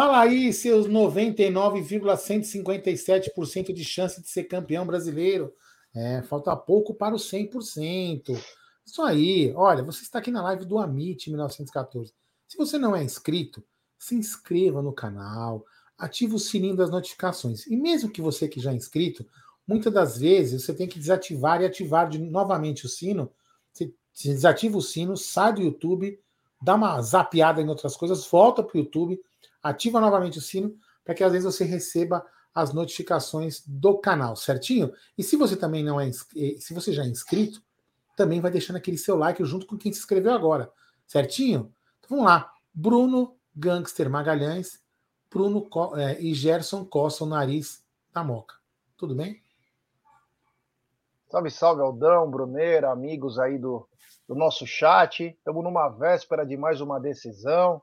Fala aí, seus 99,157% de chance de ser campeão brasileiro. É, falta pouco para os 100%. Isso aí. Olha, você está aqui na live do Amit 1914. Se você não é inscrito, se inscreva no canal, ative o sininho das notificações. E mesmo que você que já é inscrito, muitas das vezes você tem que desativar e ativar de, novamente o sino. Você desativa o sino, sai do YouTube, dá uma zapeada em outras coisas, volta para o YouTube, ativa novamente o sino, para que às vezes você receba as notificações do canal, certinho? E se você também não é se você já é inscrito, também vai deixando aquele seu like junto com quem se inscreveu agora, certinho? Então vamos lá. Bruno Gangster Magalhães, Bruno é, e Gerson Costa, o nariz da Moca. Tudo bem? Salve, salve, Aldão, Bruneira, amigos aí do, do nosso chat. Estamos numa véspera de mais uma decisão.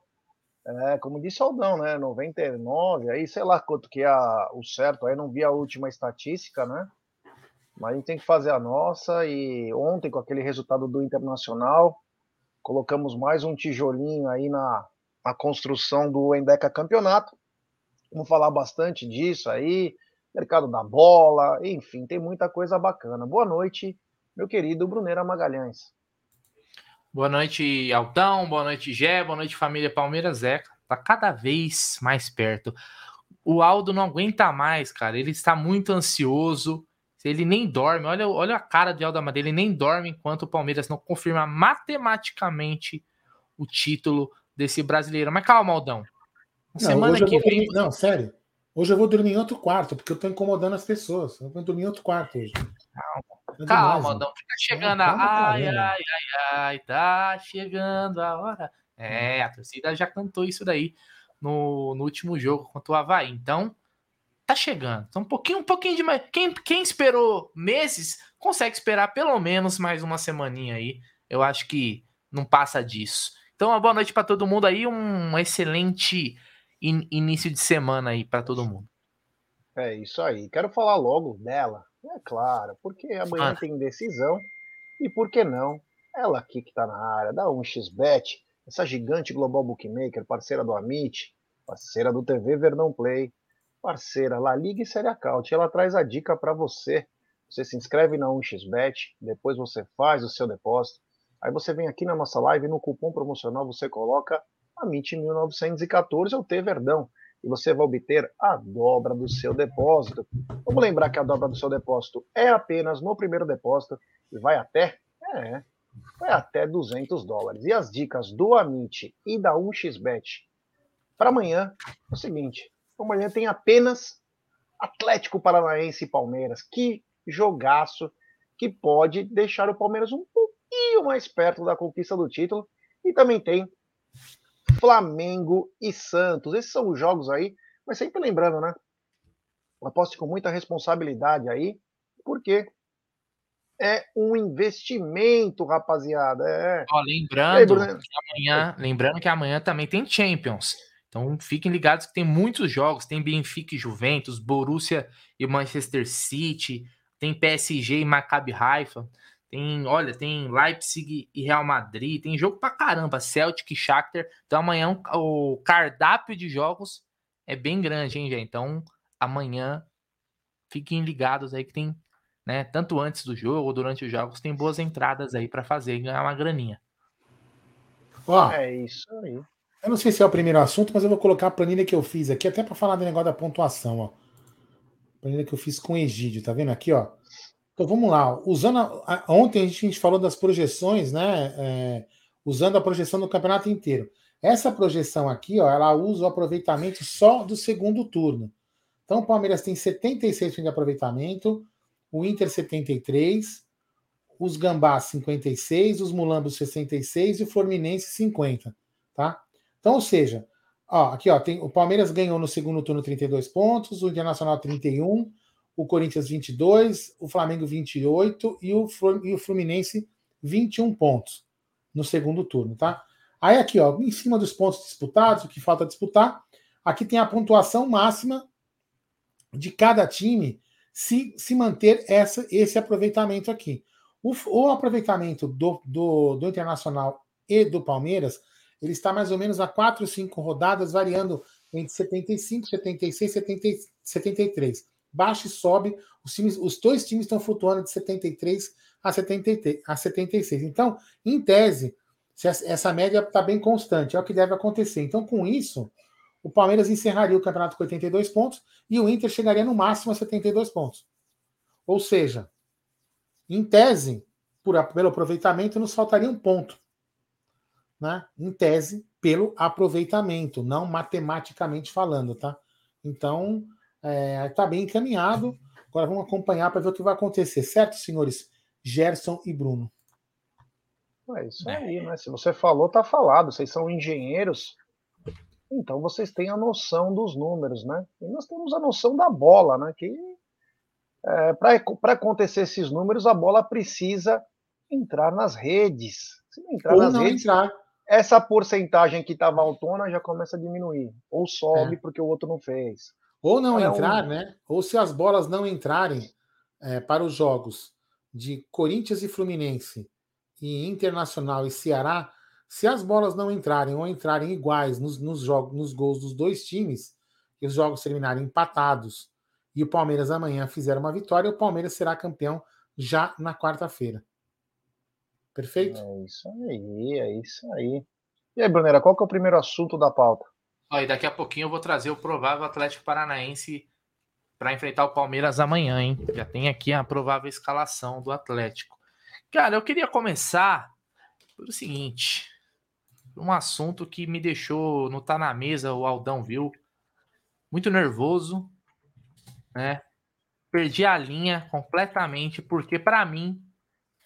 É, como disse Aldão, né? 99, aí sei lá quanto que é o certo, aí não vi a última estatística, né? Mas a gente tem que fazer a nossa. E ontem, com aquele resultado do Internacional, colocamos mais um tijolinho aí na, na construção do Endeca Campeonato. Vamos falar bastante disso aí, mercado da bola, enfim, tem muita coisa bacana. Boa noite, meu querido Bruneira Magalhães. Boa noite, Altão. Boa noite, Gé. Boa noite, família Palmeiras Zeca. Tá cada vez mais perto. O Aldo não aguenta mais, cara. Ele está muito ansioso. Ele nem dorme. Olha, olha a cara de Aldo Amadeu. Ele nem dorme enquanto o Palmeiras não confirma matematicamente o título desse brasileiro. Mas calma, Aldão. Não, semana que vem. Dormir... Não, sério. Hoje eu vou dormir em outro quarto, porque eu tô incomodando as pessoas. Eu vou dormir em outro quarto hoje. Calma. Calma, não fica chegando a. Ai, ai, ai, ai, tá chegando a hora. É, a torcida já cantou isso daí no, no último jogo contra o Havaí. Então, tá chegando. Então, um pouquinho, um pouquinho de mais. Quem, quem esperou meses, consegue esperar pelo menos mais uma semaninha aí. Eu acho que não passa disso. Então, uma boa noite para todo mundo aí, um excelente in, início de semana aí para todo mundo. É isso aí. Quero falar logo dela, é claro, porque amanhã ah. tem decisão e por que não? Ela aqui que está na área, da 1xBet, essa gigante global bookmaker, parceira do Amit, parceira do TV Verdão Play, parceira La Liga e Série Account. Ela traz a dica para você. Você se inscreve na 1xBet, depois você faz o seu depósito. Aí você vem aqui na nossa live, no cupom promocional você coloca Amit 1914 ou T Verdão e você vai obter a dobra do seu depósito. Vamos lembrar que a dobra do seu depósito é apenas no primeiro depósito e vai até, é, vai até 200 dólares. E as dicas do Amit e da 1xBet para amanhã é o seguinte: amanhã tem apenas Atlético Paranaense e Palmeiras. Que jogaço que pode deixar o Palmeiras um pouquinho mais perto da conquista do título. E também tem Flamengo e Santos. Esses são os jogos aí, mas sempre lembrando, né? Aposte com muita responsabilidade aí, porque é um investimento, rapaziada. É. Ó, lembrando, aí, que amanhã, lembrando que amanhã também tem Champions. Então fiquem ligados que tem muitos jogos, tem Benfica e Juventus, Borussia e Manchester City, tem PSG e Maccabi Haifa. Tem, olha, tem Leipzig e Real Madrid, tem jogo pra caramba, Celtic e Shakhtar. Então amanhã o cardápio de jogos é bem grande, hein, gente? Então amanhã fiquem ligados aí que tem, né, tanto antes do jogo ou durante os jogos, tem boas entradas aí para fazer e ganhar uma graninha. Ó, é isso aí. Eu não sei se é o primeiro assunto, mas eu vou colocar a planilha que eu fiz aqui, até para falar do negócio da pontuação, ó. Planilha que eu fiz com o Egídio, tá vendo aqui, ó? Então vamos lá. Usando a, a, ontem a gente falou das projeções, né? É, usando a projeção do campeonato inteiro. Essa projeção aqui, ó, ela usa o aproveitamento só do segundo turno. Então o Palmeiras tem 76% de aproveitamento, o Inter 73, os Gambás 56, os Mulambos 66 e o Fluminense 50, tá? Então, ou seja, ó, aqui ó, tem, o Palmeiras ganhou no segundo turno 32 pontos, o Internacional 31, o Corinthians 22, o Flamengo 28 e o, e o Fluminense 21 pontos no segundo turno, tá? Aí aqui, ó, em cima dos pontos disputados, o que falta disputar, aqui tem a pontuação máxima de cada time se, se manter essa, esse aproveitamento aqui. O, o aproveitamento do, do, do Internacional e do Palmeiras, ele está mais ou menos a 4, 5 rodadas, variando entre 75, 76 e 73. Baixa e sobe. Os, times, os dois times estão flutuando de 73 a, 73 a 76. Então, em tese, essa média está bem constante, é o que deve acontecer. Então, com isso, o Palmeiras encerraria o campeonato com 82 pontos e o Inter chegaria no máximo a 72 pontos. Ou seja, em tese, por, pelo aproveitamento, nos faltaria um ponto. Né? Em tese, pelo aproveitamento, não matematicamente falando, tá? Então, está é, tá bem encaminhado. Agora vamos acompanhar para ver o que vai acontecer, certo, senhores Gerson e Bruno? É isso aí, né? Se você falou, tá falado. Vocês são engenheiros, então vocês têm a noção dos números, né? E nós temos a noção da bola, né? Que é, para acontecer esses números, a bola precisa entrar nas redes. Se não entrar Ou nas não redes, entrar. essa porcentagem que estava autona já começa a diminuir. Ou sobe é. porque o outro não fez. Ou não entrar, um... né? Ou se as bolas não entrarem é, para os jogos de Corinthians e Fluminense e Internacional e Ceará, se as bolas não entrarem ou entrarem iguais nos, nos, jogos, nos gols dos dois times, e os jogos terminarem empatados, e o Palmeiras amanhã fizer uma vitória, o Palmeiras será campeão já na quarta-feira. Perfeito? É isso aí, é isso aí. E aí, Brunera, qual que é o primeiro assunto da pauta? Aí, daqui a pouquinho eu vou trazer o provável Atlético Paranaense para enfrentar o Palmeiras amanhã, hein? Já tem aqui a provável escalação do Atlético. Cara, eu queria começar pelo seguinte: um assunto que me deixou não tá na mesa, o Aldão viu, muito nervoso, né? Perdi a linha completamente porque para mim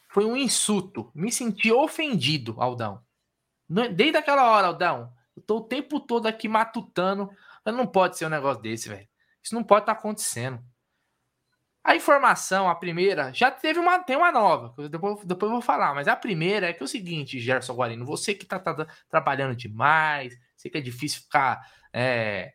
foi um insulto. Me senti ofendido, Aldão. Desde aquela hora, Aldão, tô o tempo todo aqui matutando, mas não pode ser um negócio desse, velho. Isso não pode estar tá acontecendo. A informação, a primeira, já teve uma, tem uma nova, depois, depois eu vou falar, mas a primeira é que é o seguinte, Gerson Guarino, você que está tá, trabalhando demais, sei que é difícil ficar é,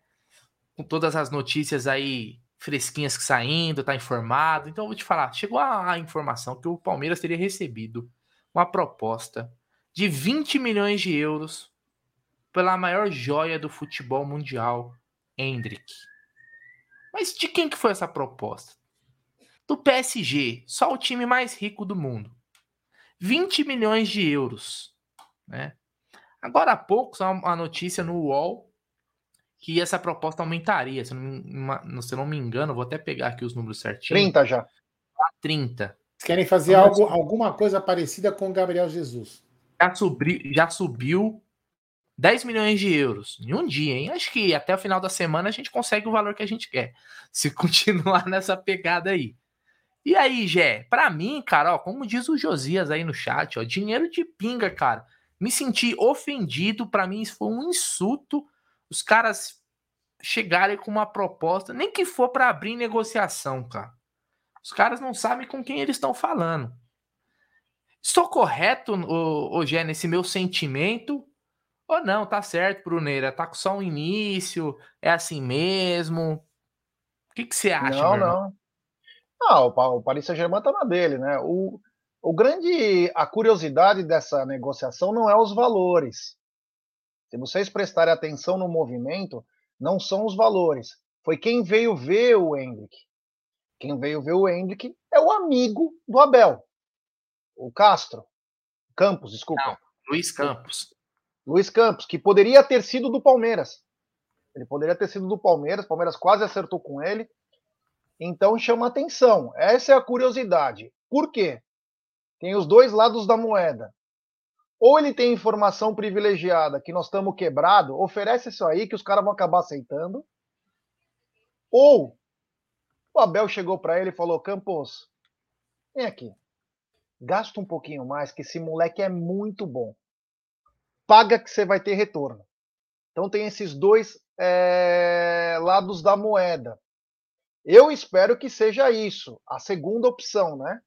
com todas as notícias aí fresquinhas que saindo, tá informado, então eu vou te falar, chegou a, a informação que o Palmeiras teria recebido uma proposta de 20 milhões de euros pela maior joia do futebol mundial, Hendrick. Mas de quem que foi essa proposta? Do PSG, só o time mais rico do mundo. 20 milhões de euros. Né? Agora há pouco, só uma notícia no UOL que essa proposta aumentaria. Se não, se não me engano, vou até pegar aqui os números certinhos. 30 já. 30. querem fazer algo, alguma coisa parecida com o Gabriel Jesus. Já, subi, já subiu 10 milhões de euros em um dia, hein? Acho que até o final da semana a gente consegue o valor que a gente quer. Se continuar nessa pegada aí. E aí, Gé, pra mim, cara, ó, como diz o Josias aí no chat, ó, dinheiro de pinga, cara. Me senti ofendido, para mim isso foi um insulto. Os caras chegarem com uma proposta, nem que for para abrir negociação, cara. Os caras não sabem com quem eles estão falando. Estou correto, ô, Gé, nesse meu sentimento? Ou não, tá certo, Bruneira, tá com só um início, é assim mesmo. O que, que você acha? Não, não. Ah, o Paris Saint-Germain tá na dele, né? O, o grande, a curiosidade dessa negociação não é os valores. Se vocês prestarem atenção no movimento, não são os valores. Foi quem veio ver o Hendrick. Quem veio ver o Hendrick é o amigo do Abel, o Castro. Campos, desculpa. Não, Luiz Campos. Luiz Campos, que poderia ter sido do Palmeiras. Ele poderia ter sido do Palmeiras, o Palmeiras quase acertou com ele. Então chama atenção. Essa é a curiosidade. Por quê? Tem os dois lados da moeda. Ou ele tem informação privilegiada que nós estamos quebrado, oferece isso aí que os caras vão acabar aceitando. Ou o Abel chegou para ele e falou: Campos, vem aqui, gasta um pouquinho mais, que esse moleque é muito bom paga que você vai ter retorno. Então tem esses dois é, lados da moeda. Eu espero que seja isso, a segunda opção, né?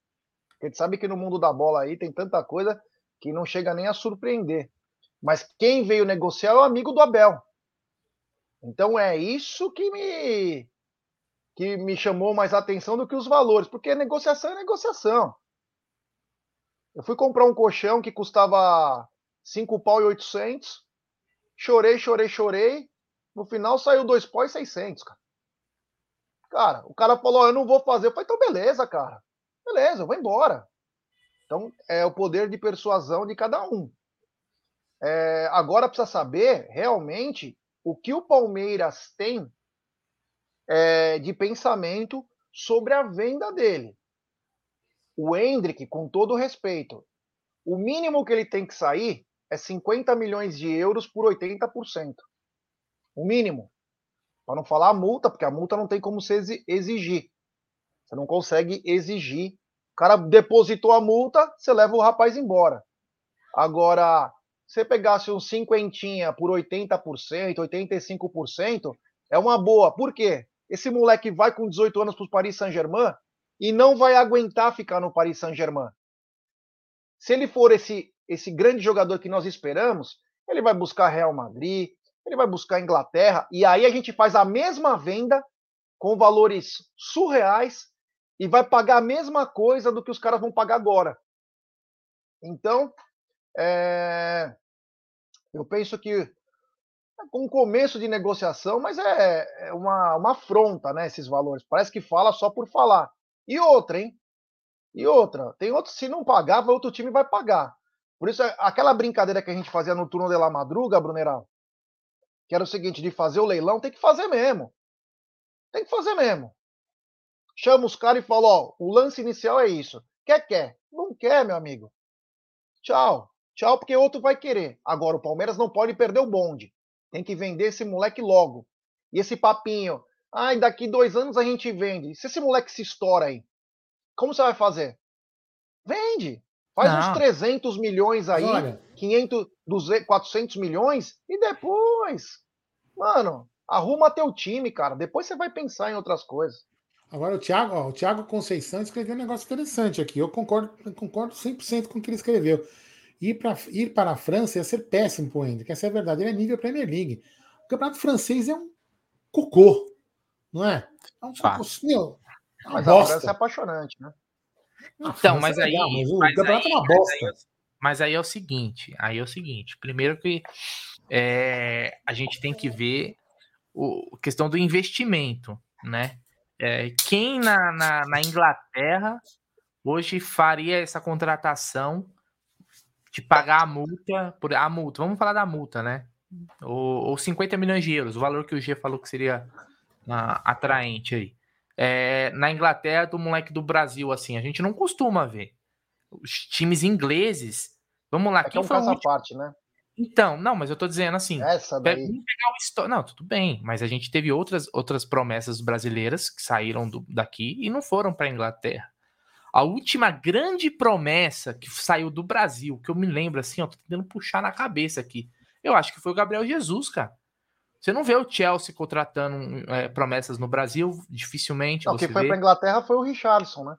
Porque a gente sabe que no mundo da bola aí tem tanta coisa que não chega nem a surpreender. Mas quem veio negociar é o amigo do Abel. Então é isso que me que me chamou mais atenção do que os valores, porque negociação é negociação. Eu fui comprar um colchão que custava 5 pau e 800. Chorei, chorei, chorei. No final saiu dois pó e 600, cara. Cara, o cara falou, eu não vou fazer. Eu falei, então beleza, cara. Beleza, eu vou embora. Então, é o poder de persuasão de cada um. É, agora precisa saber, realmente, o que o Palmeiras tem é, de pensamento sobre a venda dele. O Hendrick, com todo respeito, o mínimo que ele tem que sair é 50 milhões de euros por 80%. O mínimo. Para não falar a multa, porque a multa não tem como se exigir. Você não consegue exigir. O cara depositou a multa, você leva o rapaz embora. Agora, você pegasse um cinquentinha por 80%, 85%, é uma boa. Por quê? Esse moleque vai com 18 anos para o Paris Saint-Germain e não vai aguentar ficar no Paris Saint-Germain. Se ele for esse, esse grande jogador que nós esperamos, ele vai buscar Real Madrid, ele vai buscar Inglaterra, e aí a gente faz a mesma venda com valores surreais e vai pagar a mesma coisa do que os caras vão pagar agora. Então, é... eu penso que é um começo de negociação, mas é, é uma, uma afronta, né, esses valores. Parece que fala só por falar. E outra, hein? E outra, tem outro, se não pagar, outro time vai pagar. Por isso, aquela brincadeira que a gente fazia no turno de la madruga, Brunerão, que era o seguinte, de fazer o leilão, tem que fazer mesmo. Tem que fazer mesmo. Chama os caras e fala, ó, o lance inicial é isso. Quer, quer. Não quer, meu amigo. Tchau. Tchau, porque outro vai querer. Agora, o Palmeiras não pode perder o bonde. Tem que vender esse moleque logo. E esse papinho. Ai, daqui dois anos a gente vende. Se esse moleque se estoura aí, como você vai fazer? Vende. Faz não. uns 300 milhões aí, Olha. 500, 200, 400 milhões e depois, mano, arruma teu time, cara. Depois você vai pensar em outras coisas. Agora o Thiago, ó, o Thiago Conceição escreveu um negócio interessante aqui. Eu concordo, concordo 100% com o que ele escreveu. Ir, pra, ir para a França ia ser péssimo para o Hendrick. Essa é a verdade. Ele é nível Premier League. O campeonato francês é um cocô, não é? É um cocô. Meu, é mas bosta. a França é apaixonante, né? Então, mas é aí, legal, mas o mas campeonato aí, é uma bosta. Mas aí, mas aí, é o seguinte, aí é o seguinte. Primeiro que é, a gente tem que ver a questão do investimento, né? É, quem na, na, na, Inglaterra hoje faria essa contratação de pagar a multa por a multa? Vamos falar da multa, né? Ou, ou 50 milhões de euros, o valor que o G falou que seria uh, atraente aí. É, na Inglaterra, do moleque do Brasil, assim, a gente não costuma ver. Os times ingleses. Vamos lá, é quem é um caso à parte, né? Então, não, mas eu tô dizendo assim. Essa daí. Pegar o Não, tudo bem, mas a gente teve outras, outras promessas brasileiras que saíram do, daqui e não foram para Inglaterra. A última grande promessa que saiu do Brasil, que eu me lembro assim, ó, tô tentando puxar na cabeça aqui. Eu acho que foi o Gabriel Jesus, cara. Você não vê o Chelsea contratando é, promessas no Brasil, dificilmente. Não, o que foi para Inglaterra foi o Richardson, né?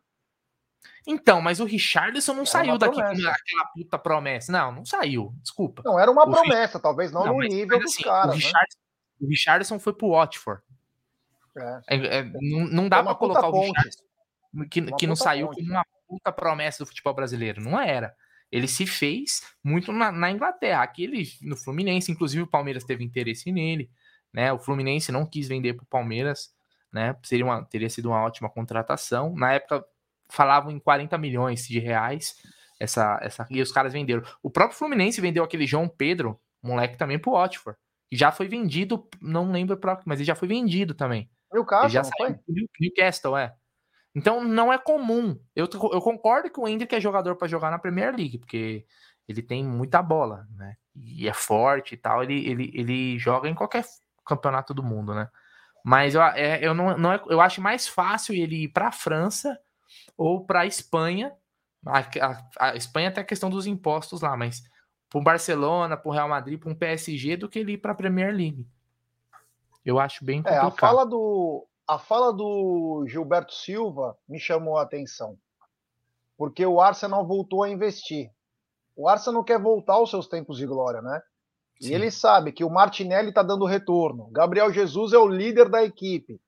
Então, mas o Richardson não era saiu daqui com aquela puta promessa. Não, não saiu. Desculpa. Não, era uma o promessa, Rich... talvez não, não no nível dos assim, caras. O, Richardson, né? o Richardson foi pro Watford. É. É, é, não, não dá para colocar o Richardson que, que não saiu ponte. como uma puta promessa do futebol brasileiro. Não era. Ele se fez muito na, na Inglaterra. Aqui ele, no Fluminense, inclusive o Palmeiras teve interesse nele. Né? O Fluminense não quis vender para o Palmeiras. Né? Seria uma, teria sido uma ótima contratação. Na época falavam em 40 milhões de reais. Essa, essa, e os caras venderam. O próprio Fluminense vendeu aquele João Pedro, moleque também pro Watford. Que já foi vendido, não lembro próprio, mas ele já foi vendido também. Newcastle, ele já saiu, foi? Newcastle, é. Então não é comum. Eu, eu concordo que o Hendrick é jogador para jogar na Premier League, porque ele tem muita bola, né? E é forte e tal. Ele, ele, ele joga em qualquer campeonato do mundo, né? Mas eu, é, eu, não, não é, eu acho mais fácil ele ir para a França ou para a Espanha. A, Espanha tem a questão dos impostos lá, mas para o Barcelona, para o Real Madrid, para um PSG, do que ele ir para a Premier League. Eu acho bem complicado. É, a fala do, a fala do Gilberto Silva me chamou a atenção, porque o Arsenal voltou a investir. O Arsenal quer voltar aos seus tempos de glória, né? Sim. E ele sabe que o Martinelli está dando retorno. Gabriel Jesus é o líder da equipe.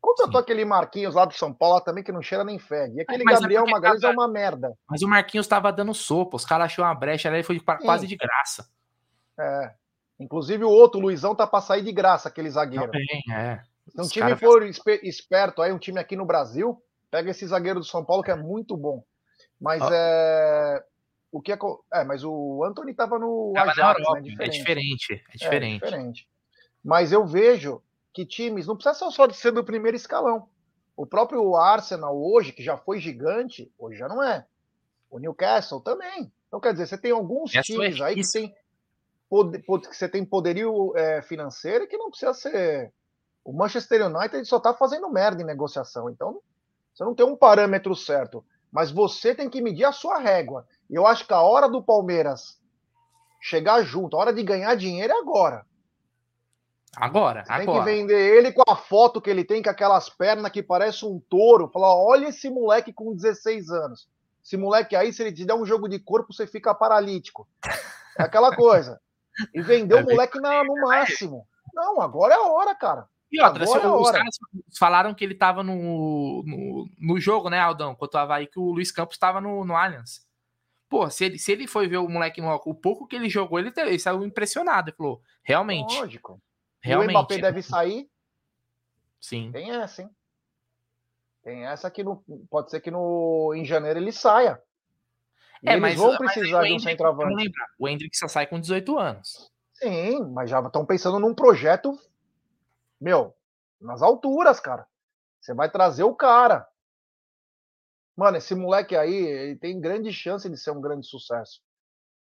Contratou aquele Marquinhos lá do São Paulo também, que não cheira nem fede. E aquele mas é Gabriel é Magalhães tava... é uma merda. Mas o Marquinhos estava dando sopa, os caras achou uma brecha ali e foi quase de graça. É. Inclusive o outro, o Luizão, tá para sair de graça, aquele zagueiro. Também, é. Se um time for esperto aí, um time aqui no Brasil, pega esse zagueiro do São Paulo que é muito bom. Mas oh. é. O que é, é, mas o Anthony estava no Ajax, Europa, né? diferente. É diferente, é diferente. É diferente. Mas eu vejo que times não precisa só de ser do primeiro escalão. O próprio Arsenal hoje, que já foi gigante, hoje já não é. O Newcastle também. Então, quer dizer, você tem alguns Essa times é aí que tem, poder, que você tem poderio é, financeiro que não precisa ser. O Manchester United só está fazendo merda em negociação. Então, você não tem um parâmetro certo. Mas você tem que medir a sua régua. E eu acho que a hora do Palmeiras chegar junto, a hora de ganhar dinheiro é agora. Agora, Você agora. Tem que vender ele com a foto que ele tem, com aquelas pernas que parece um touro. Falar, olha esse moleque com 16 anos. Esse moleque aí, se ele te der um jogo de corpo, você fica paralítico. É aquela coisa. E vender é o moleque na, no máximo. Não, agora é a hora, cara. E outra, agora é os caras falaram que ele tava no, no, no, jogo, né, Aldão? Contra o Havaí, que o Luiz Campos tava no, no Allianz. Pô, se ele, se ele foi ver o moleque no o pouco que ele jogou, ele, ele saiu impressionado. Ele falou, realmente. Lógico. Realmente. E o Mbappé deve sair. Sim. Tem essa, hein? Tem essa que no, pode ser que no, em janeiro ele saia. E é, eles mas, vão precisar mas de um centroavante. O Hendrick só sai com 18 anos. Sim, mas já estão pensando num projeto, meu, nas alturas, cara. Você vai trazer o cara. Mano, esse moleque aí, ele tem grande chance de ser um grande sucesso.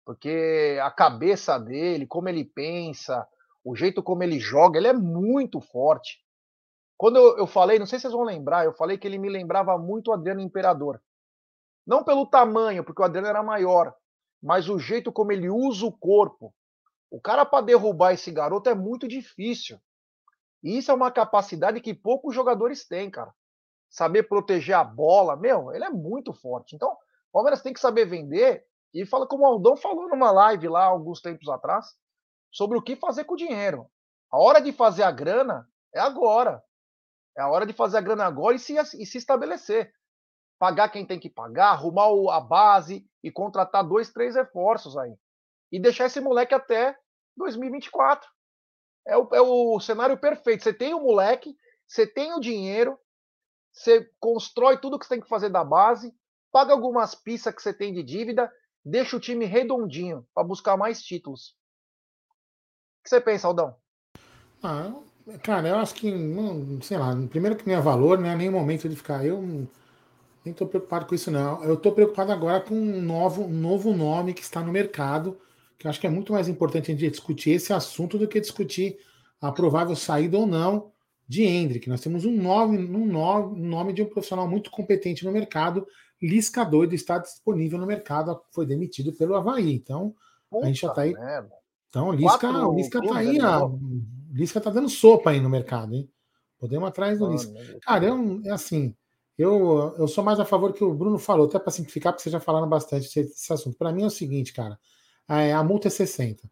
Porque a cabeça dele, como ele pensa, o jeito como ele joga, ele é muito forte. Quando eu, eu, falei, não sei se vocês vão lembrar, eu falei que ele me lembrava muito o Adriano Imperador. Não pelo tamanho, porque o Adriano era maior, mas o jeito como ele usa o corpo. O cara para derrubar esse garoto é muito difícil. E isso é uma capacidade que poucos jogadores têm, cara. Saber proteger a bola, meu, ele é muito forte. Então, o Palmeiras tem que saber vender. E fala como o Aldão falou numa live lá alguns tempos atrás sobre o que fazer com o dinheiro. A hora de fazer a grana é agora. É a hora de fazer a grana agora e se, e se estabelecer. Pagar quem tem que pagar, arrumar a base e contratar dois, três reforços aí. E deixar esse moleque até 2024. É o, é o cenário perfeito. Você tem o moleque, você tem o dinheiro, você constrói tudo que você tem que fazer da base, paga algumas pistas que você tem de dívida, deixa o time redondinho para buscar mais títulos que você pensa, Aldão? Ah, cara, eu acho que, não, sei lá, primeiro que não é valor, não é nem momento de ficar. Eu nem estou preocupado com isso, não. Eu estou preocupado agora com um novo, um novo nome que está no mercado, que eu acho que é muito mais importante a gente discutir esse assunto do que discutir a provável saída ou não de Hendrick. Nós temos um nome, um nome, um nome de um profissional muito competente no mercado. Lisca doido está disponível no mercado, foi demitido pelo Havaí. Então, Puta a gente já está aí. Merda. Então, Lisca, o Lisca tá aí, a, Lisca tá dando sopa aí no mercado, hein? Podemos atrás do Lisca. Cara, eu, é assim, eu, eu sou mais a favor que o Bruno falou, até para simplificar, porque vocês já falaram bastante desse assunto. Para mim é o seguinte, cara, a, a multa é 60.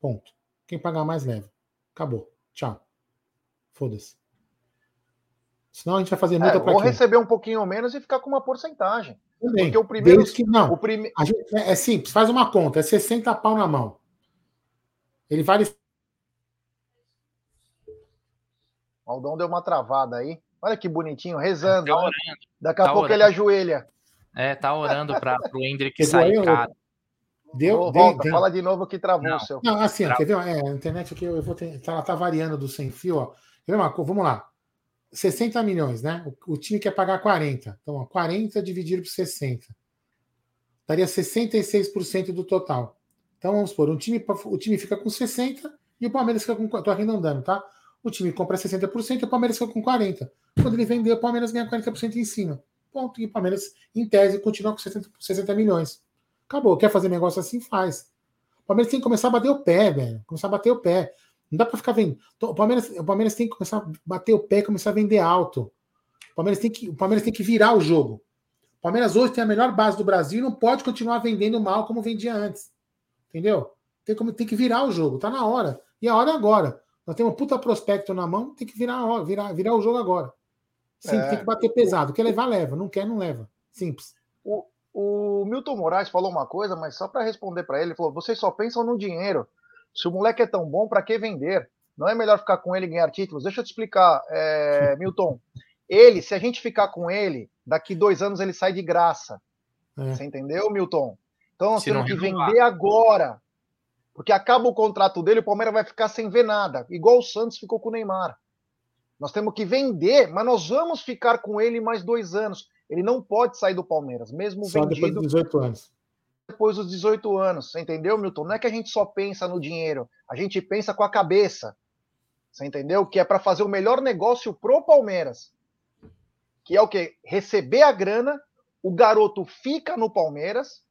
Ponto. Quem pagar mais leva. Acabou. Tchau. Foda-se. Senão a gente vai fazer multa é, para Ou receber um pouquinho menos e ficar com uma porcentagem. Também. Porque o primeiro. que, não. O prime... gente, é, é simples, faz uma conta, é 60 pau na mão. Ele vale. O Aldão deu uma travada aí. Olha que bonitinho, rezando. Tá? Daqui a tá pouco orando. ele ajoelha. É, tá orando para o Hendrick sair, cara. Deu, oh, volta, deu, fala de novo que travou não, o seu. Não, assim, ó, quer ver? É, a internet aqui eu vou ter, tá, tá variando do sem fio, ó. Vamos lá. 60 milhões, né? O, o, time quer pagar 40. Então, ó, 40 dividido por 60. Daria 66% do total. Então vamos supor, um time, o time fica com 60 e o Palmeiras fica com. Estou arredondando, tá? O time compra 60% e o Palmeiras fica com 40%. Quando ele vender, o Palmeiras ganha 40% em cima. Ponto. E o Palmeiras, em tese, continua com 60, 60 milhões. Acabou. Quer fazer negócio assim? Faz. O Palmeiras tem que começar a bater o pé, velho. Começar a bater o pé. Não dá para ficar vendo. O Palmeiras, o Palmeiras tem que começar a bater o pé e começar a vender alto. O Palmeiras, tem que, o Palmeiras tem que virar o jogo. O Palmeiras hoje tem a melhor base do Brasil e não pode continuar vendendo mal como vendia antes. Entendeu? Tem, como, tem que virar o jogo, tá na hora. E a hora é agora. Nós temos um puta prospecto na mão, tem que virar, virar, virar o jogo agora. Sim, é, tem que bater pesado. Quer levar, leva. Não quer, não leva. Simples. O, o Milton Moraes falou uma coisa, mas só para responder para ele, ele falou: vocês só pensam no dinheiro. Se o moleque é tão bom, para que vender? Não é melhor ficar com ele e ganhar títulos? Deixa eu te explicar, é, Milton. Ele, se a gente ficar com ele, daqui dois anos ele sai de graça. É. Você entendeu, Milton? Então nós se temos que vender agora. Porque acaba o contrato dele, o Palmeiras vai ficar sem ver nada. Igual o Santos ficou com o Neymar. Nós temos que vender, mas nós vamos ficar com ele mais dois anos. Ele não pode sair do Palmeiras, mesmo só vendido. Depois dos 18 anos. Depois dos 18 anos. Você entendeu, Milton? Não é que a gente só pensa no dinheiro, a gente pensa com a cabeça. Você entendeu? Que é para fazer o melhor negócio pro Palmeiras. Que é o quê? Receber a grana, o garoto fica no Palmeiras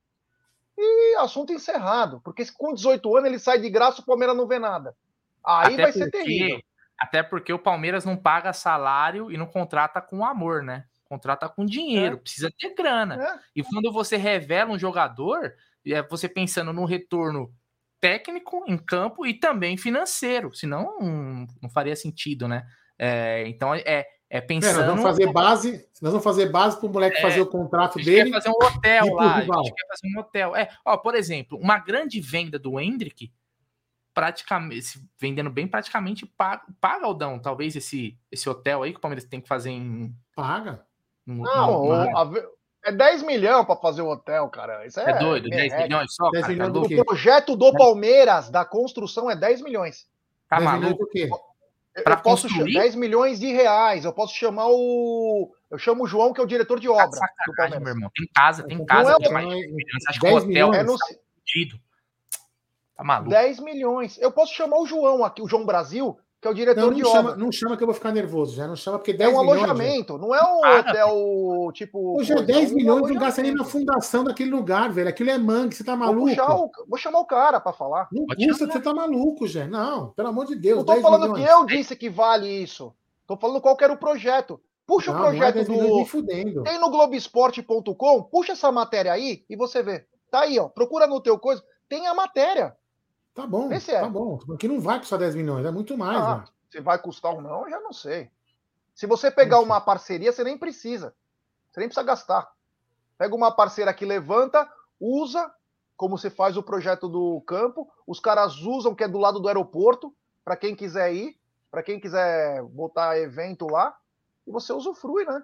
e assunto encerrado. Porque com 18 anos ele sai de graça, o Palmeiras não vê nada. Aí Até vai porque... ser terrível. Até porque o Palmeiras não paga salário e não contrata com amor, né? Contrata com dinheiro, é. precisa ter grana. É. E quando você revela um jogador, é você pensando no retorno técnico em campo e também financeiro, senão não, não faria sentido, né? É, então é, é pensando. É, nós vamos fazer base, nós vamos fazer base para o moleque é, fazer o contrato dele. Quer fazer um hotel lá, a gente quer fazer um hotel. É, ó, por exemplo, uma grande venda do Hendrick praticamente, vendendo bem, praticamente paga, paga Aldão, talvez esse, esse hotel aí que o Palmeiras tem que fazer em. Paga? Não, a, é 10 milhões para fazer o hotel, cara. Isso é, é doido, 10 é, milhões só. 10 cara, milhões tá o projeto do Palmeiras, da construção, é 10 milhões. Tá maluco? O quê? Para construir 10 milhões de reais. Eu posso chamar o. Eu chamo o João, que é o diretor de obra. Tá do Palmeiras. meu irmão. Tem casa, tem casa. Não é, mais... Acho que o hotel é no... Tá maluco. 10 milhões. Eu posso chamar o João aqui, o João Brasil, que é o diretor não, não de chama, obra. Não chama que eu vou ficar nervoso, já não chama porque 10 É um milhões, alojamento, já. não é um ah, hotel tipo. Hoje é 10 milhões, não gasta nem na fundação daquele lugar, velho. Aquilo é mangue, você tá maluco? Vou, o, vou chamar o cara para falar. Não custa, você tá maluco, já. Não, pelo amor de Deus. Não tô falando milhões. que eu disse que vale isso. Tô falando qual era o projeto. Puxa não, o projeto do. Tem no Globoesporte.com, puxa essa matéria aí e você vê. Tá aí, ó. Procura no teu coisa. Tem a matéria. Tá bom, Esse é. tá bom. Aqui não vai custar 10 milhões, é muito mais. Ah, se vai custar ou não, eu já não sei. Se você pegar uma parceria, você nem precisa. Você nem precisa gastar. Pega uma parceira que levanta, usa, como se faz o projeto do campo, os caras usam, que é do lado do aeroporto, para quem quiser ir, para quem quiser botar evento lá, e você usufrui, né?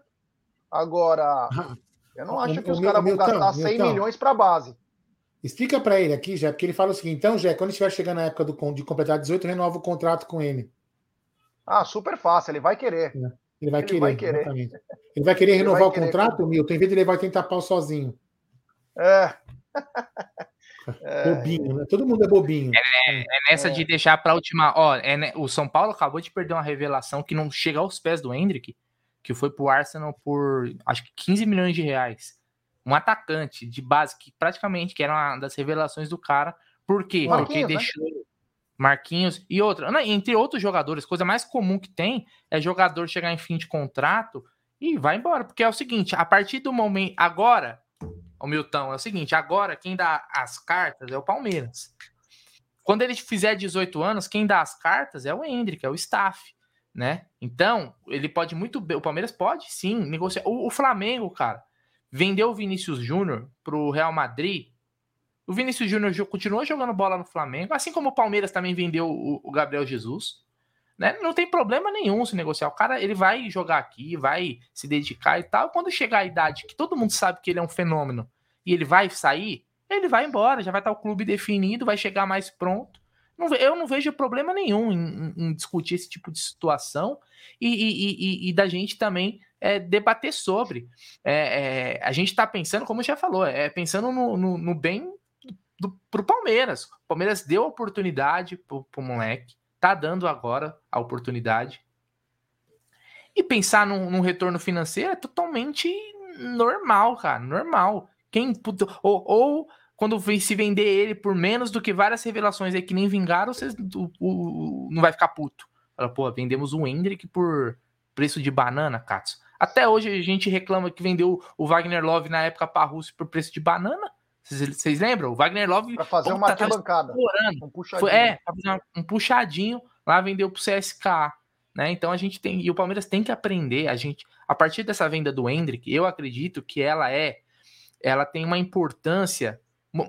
Agora, eu não acho que os caras vão gastar 100 milhões para base. Explica para ele aqui, já, porque ele fala o seguinte: então, Jé, quando estiver chegando na época do, de completar 18, renova o contrato com ele. Ah, super fácil, ele vai querer. É, ele vai ele querer, vai querer. Exatamente. Ele vai querer renovar vai o contrato, Milton, em vez de ele vai tentar pau sozinho. É. é. Bobinho, né? Todo mundo é bobinho. É, é nessa é. de deixar para a última. Ó, é, o São Paulo acabou de perder uma revelação que não chega aos pés do Hendrick, que foi pro Arsenal por acho que 15 milhões de reais um atacante de base que praticamente que era uma das revelações do cara. Por quê? Porque né? deixou né? Marquinhos e outra, entre outros jogadores, coisa mais comum que tem é jogador chegar em fim de contrato e vai embora, porque é o seguinte, a partir do momento agora, o Milton, é o seguinte, agora quem dá as cartas é o Palmeiras. Quando ele fizer 18 anos, quem dá as cartas é o Hendrick, é o staff, né? Então, ele pode muito bem, o Palmeiras pode sim negociar. O, o Flamengo, cara, vendeu o Vinícius Júnior para o Real Madrid. O Vinícius Júnior continua jogando bola no Flamengo, assim como o Palmeiras também vendeu o, Gabriel Jesus. Né? Não tem problema nenhum se negociar. O cara ele vai jogar aqui, vai se dedicar e tal. Quando chegar a idade que todo mundo sabe que ele é um fenômeno e ele vai sair, ele vai embora, já vai estar o clube definido, vai chegar mais pronto. eu não vejo problema nenhum em, em discutir esse tipo de situação e, e, e, e da gente também é, debater sobre. É, é, a gente está pensando, como já falou, é pensando no, no, no bem para o Palmeiras. O Palmeiras deu oportunidade para o moleque, tá dando agora a oportunidade. E pensar num, num, retorno financeiro é totalmente normal, cara, normal. Quem ou, ou quando se vender ele por menos do que várias revelações aí que nem vingaram, vocês o, o, não vai ficar puto. Fala, pô, vendemos o Hendrick por preço de banana, Katsu. Até hoje a gente reclama que vendeu o Wagner Love na época para a Rússia por preço de banana. Vocês lembram? O Wagner Love. Para fazer uma tá, bancada. Um puxadinho. Foi, é, fazer um puxadinho. Lá vendeu para o CSK. Né? Então a gente tem. E o Palmeiras tem que aprender. A gente, a partir dessa venda do Hendrick, eu acredito que ela é. Ela tem uma importância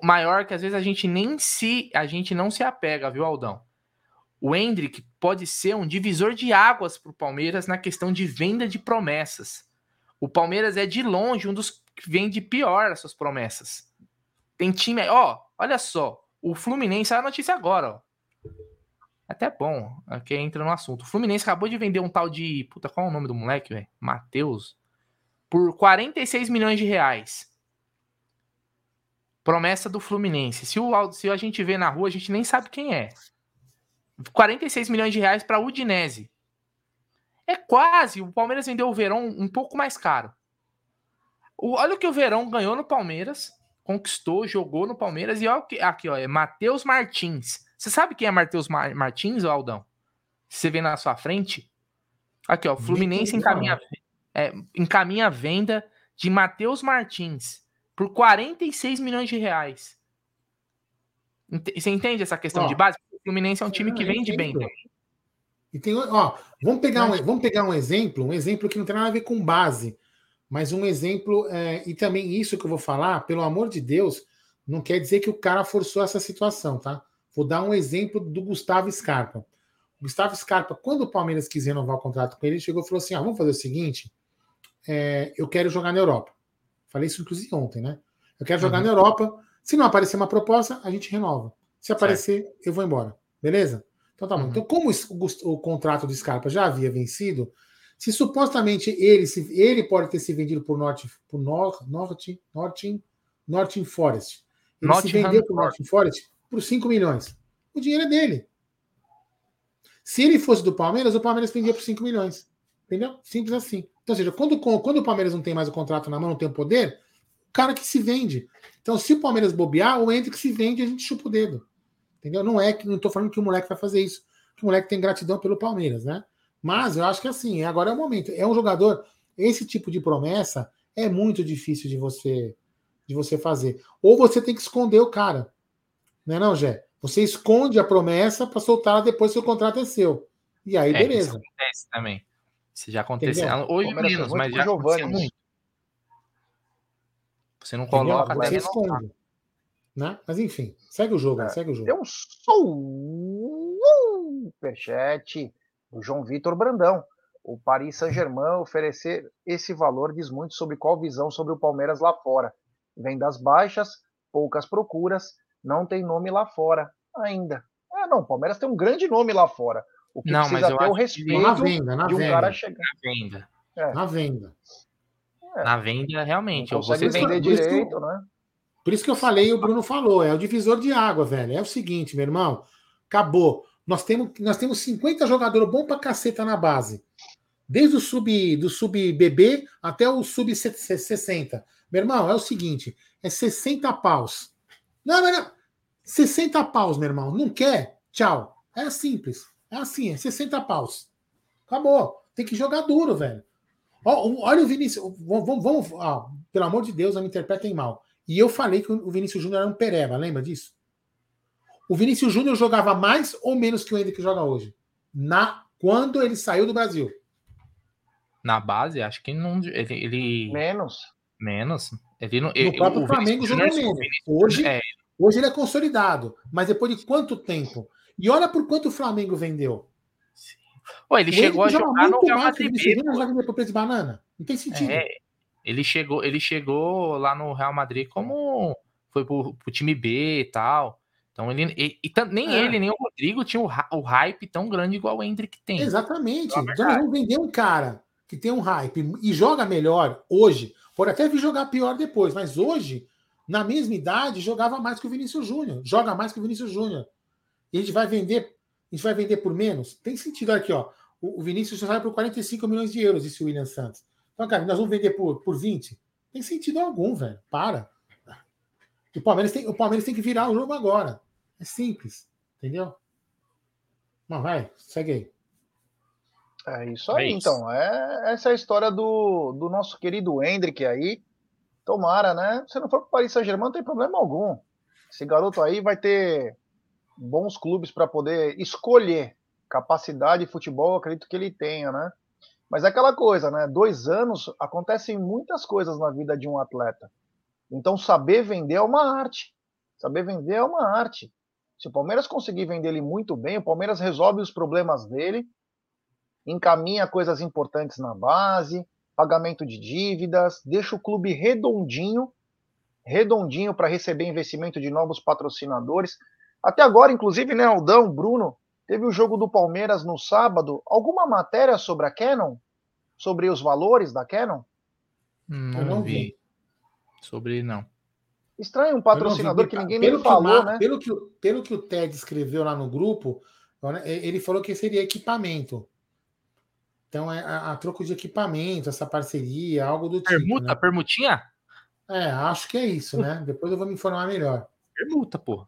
maior que às vezes a gente nem se a gente não se apega, viu, Aldão? O Hendrick pode ser um divisor de águas para o Palmeiras na questão de venda de promessas. O Palmeiras é de longe um dos que vende pior as suas promessas. Tem time, ó, olha só, o Fluminense, a notícia agora, ó. Até bom, aqui entra no assunto. O Fluminense acabou de vender um tal de. Puta, qual é o nome do moleque, velho? Matheus. Por 46 milhões de reais. Promessa do Fluminense. Se, o, se a gente vê na rua, a gente nem sabe quem é. 46 milhões de reais para Udinese. É quase. O Palmeiras vendeu o Verão um pouco mais caro. O, olha o que o Verão ganhou no Palmeiras. Conquistou, jogou no Palmeiras. E olha aqui, ó. É Matheus Martins. Você sabe quem é Matheus Martins, Aldão? Você vê na sua frente? Aqui, ó. Fluminense encaminha, é, encaminha a venda de Matheus Martins por 46 milhões de reais. Você entende essa questão ó, de base? O Fluminense é um time que vende bem. E tem, ó, vamos pegar, um, vamos pegar um exemplo, um exemplo que não tem nada a ver com base, mas um exemplo, é, e também isso que eu vou falar, pelo amor de Deus, não quer dizer que o cara forçou essa situação, tá? Vou dar um exemplo do Gustavo Scarpa. O Gustavo Scarpa, quando o Palmeiras quis renovar o contrato com ele, ele chegou e falou assim: ah, vamos fazer o seguinte, é, eu quero jogar na Europa. Falei isso inclusive ontem, né? Eu quero jogar uhum. na Europa. Se não aparecer uma proposta, a gente renova. Se aparecer, certo. eu vou embora. Beleza? Então tá bom. Uhum. Então, como o, o, contrato do Scarpa já havia vencido, se supostamente ele, se, ele pode ter se vendido por Norte, por Nor, Norte, Norte, Norte Forest. Ele Norte se vendeu por Norte Forest por 5 milhões. O dinheiro é dele. Se ele fosse do Palmeiras, o Palmeiras vendia por 5 milhões. Entendeu? Simples assim. Então, ou seja, quando, quando o Palmeiras não tem mais o contrato na mão, não tem o poder, o cara que se vende. Então, se o Palmeiras bobear, o Hendrick se vende a gente chupa o dedo. Entendeu? Não é que não estou falando que o moleque vai fazer isso. Que o moleque tem gratidão pelo Palmeiras, né? Mas eu acho que assim, agora é o momento. É um jogador. Esse tipo de promessa é muito difícil de você de você fazer. Ou você tem que esconder o cara. Não é não, Jé? Você esconde a promessa para soltar depois que o contrato é seu. E aí, é, beleza. Isso acontece também. Isso já aconteceu. Entendeu? Hoje menos, mas já aconteceu muito. Você não coloca você esconde. Né? Mas enfim, segue o jogo, é, segue o jogo. Tem um superchat do João Vitor Brandão. O Paris Saint-Germain oferecer esse valor diz muito sobre qual visão sobre o Palmeiras lá fora. Vem das baixas, poucas procuras, não tem nome lá fora ainda. É, não, o Palmeiras tem um grande nome lá fora. O que não, precisa ter o respeito na venda, na de um venda. cara chegar. Na venda. É. Na venda. É. Na venda, realmente. Não consegue você vender direito, né? Por isso que eu falei, o Bruno falou, é o divisor de água, velho. É o seguinte, meu irmão, acabou. Nós temos, nós temos 50 jogadores bom pra caceta na base. Desde o sub do sub BB até o sub 60. Meu irmão, é o seguinte, é 60 paus. Não, não, não. 60 paus, meu irmão. Não quer? Tchau. É simples. É assim, é 60 paus. Acabou. Tem que jogar duro, velho. olha o Vinícius. Vamos, vamos ó, pelo amor de Deus, não me interpretem mal. E eu falei que o Vinícius Júnior era um pereba, lembra disso? O Vinícius Júnior jogava mais ou menos que o Henrique joga hoje? Na quando ele saiu do Brasil? Na base, acho que não. Ele, ele... menos. Menos. Ele não, no próprio Flamengo jogou menos. Hoje, é. hoje ele é consolidado. Mas depois de quanto tempo? E olha por quanto o Flamengo vendeu. Pô, ele o chegou a jogar no Real Madrid. Ele banana. Não tem sentido. É, ele chegou, ele chegou lá no Real Madrid como foi pro, pro time B e tal. Então ele e, e nem é. ele nem o Rodrigo tinha o, o, hype tão grande igual o Hendrick tem. Exatamente. É Já não vender um cara que tem um hype e joga melhor hoje. Pode até vir jogar pior depois, mas hoje, na mesma idade, jogava mais que o Vinícius Júnior. Joga mais que o Vinícius Júnior e a gente vai vender, a gente vai vender por menos? Tem sentido aqui, ó. O, Vinícius já sai por 45 milhões de euros, disse o William Santos. Então, cara, nós vamos vender por, por 20? Tem sentido algum, velho. Para. O Palmeiras, tem, o Palmeiras tem que virar o jogo agora. É simples. Entendeu? Mas vai, segue aí. É isso aí, é isso. então. É, essa é a história do, do nosso querido Hendrick aí. Tomara, né? Se não for para o Paris Saint-Germain, não tem problema algum. Esse garoto aí vai ter bons clubes para poder escolher capacidade de futebol, acredito que ele tenha, né? Mas é aquela coisa, né? Dois anos acontecem muitas coisas na vida de um atleta. Então saber vender é uma arte. Saber vender é uma arte. Se o Palmeiras conseguir vender ele muito bem, o Palmeiras resolve os problemas dele, encaminha coisas importantes na base, pagamento de dívidas, deixa o clube redondinho, redondinho para receber investimento de novos patrocinadores. Até agora, inclusive, né, Aldão, Bruno, teve o jogo do Palmeiras no sábado. Alguma matéria sobre a Canon? Sobre os valores da Canon? Não, Eu não vi. Sobre não. Estranho um patrocinador que ninguém nem falou, que, né? Pelo que, pelo que o Ted escreveu lá no grupo, né, ele falou que seria equipamento. Então é a, a troco de equipamento, essa parceria, algo do Permuta, tipo. Permuta, né? permutinha? É, acho que é isso, né? Depois eu vou me informar melhor. Permuta, pô.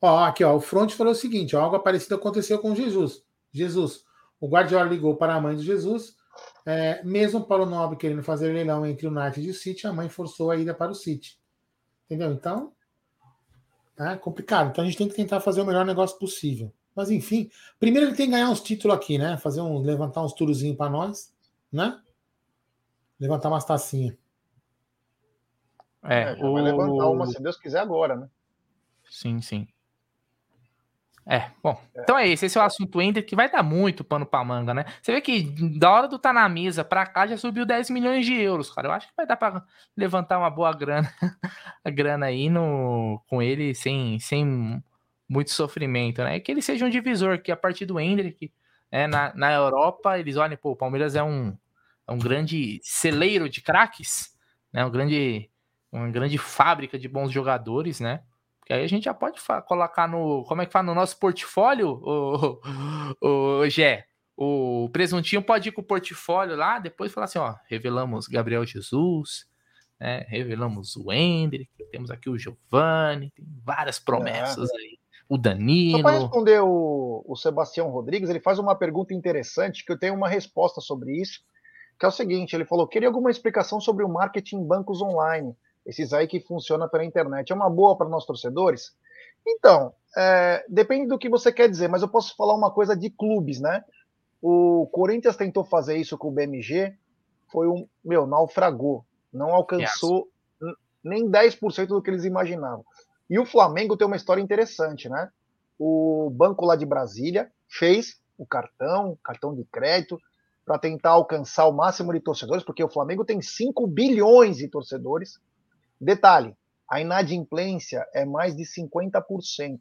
Ó, aqui, ó, o Front falou o seguinte: ó, algo parecido aconteceu com Jesus. Jesus, o Guardiola ligou para a mãe de Jesus, é, mesmo Paulo Nobre querendo fazer leilão entre o United e o City, a mãe forçou a ida para o City. Entendeu? Então, é complicado. Então a gente tem que tentar fazer o melhor negócio possível. Mas enfim, primeiro ele tem que ganhar uns títulos aqui, né? Fazer um, levantar uns turozinhos para nós, né? Levantar umas tacinhas. É, é o... vai levantar uma, se Deus quiser, agora, né? Sim, sim. É, bom. Então é esse, esse é o assunto Ender que vai dar muito pano pra manga, né? Você vê que da hora do tá na mesa pra cá já subiu 10 milhões de euros, cara. Eu acho que vai dar pra levantar uma boa grana, a grana aí no, com ele sem, sem muito sofrimento, né? E que ele seja um divisor, que a partir do Hendrick, é, na, na Europa, eles olhem, pô, o Palmeiras é um, é um grande celeiro de craques, né? Um grande, uma grande fábrica de bons jogadores, né? Que aí a gente já pode colocar no. Como é que fala? No nosso portfólio, o, o, o Gé. O presuntinho pode ir com o portfólio lá, depois falar assim: ó, revelamos Gabriel Jesus, né, revelamos o Hendrick, temos aqui o Giovanni, tem várias promessas é. aí. O Danilo. Só para responder o, o Sebastião Rodrigues, ele faz uma pergunta interessante que eu tenho uma resposta sobre isso, que é o seguinte: ele falou: queria alguma explicação sobre o marketing em bancos online esses aí que funciona pela internet. É uma boa para nós torcedores? Então, é, depende do que você quer dizer, mas eu posso falar uma coisa de clubes, né? O Corinthians tentou fazer isso com o BMG, foi um, meu, naufragou. Não alcançou yes. nem 10% do que eles imaginavam. E o Flamengo tem uma história interessante, né? O banco lá de Brasília fez o cartão, cartão de crédito, para tentar alcançar o máximo de torcedores, porque o Flamengo tem 5 bilhões de torcedores. Detalhe: a inadimplência é mais de 50%.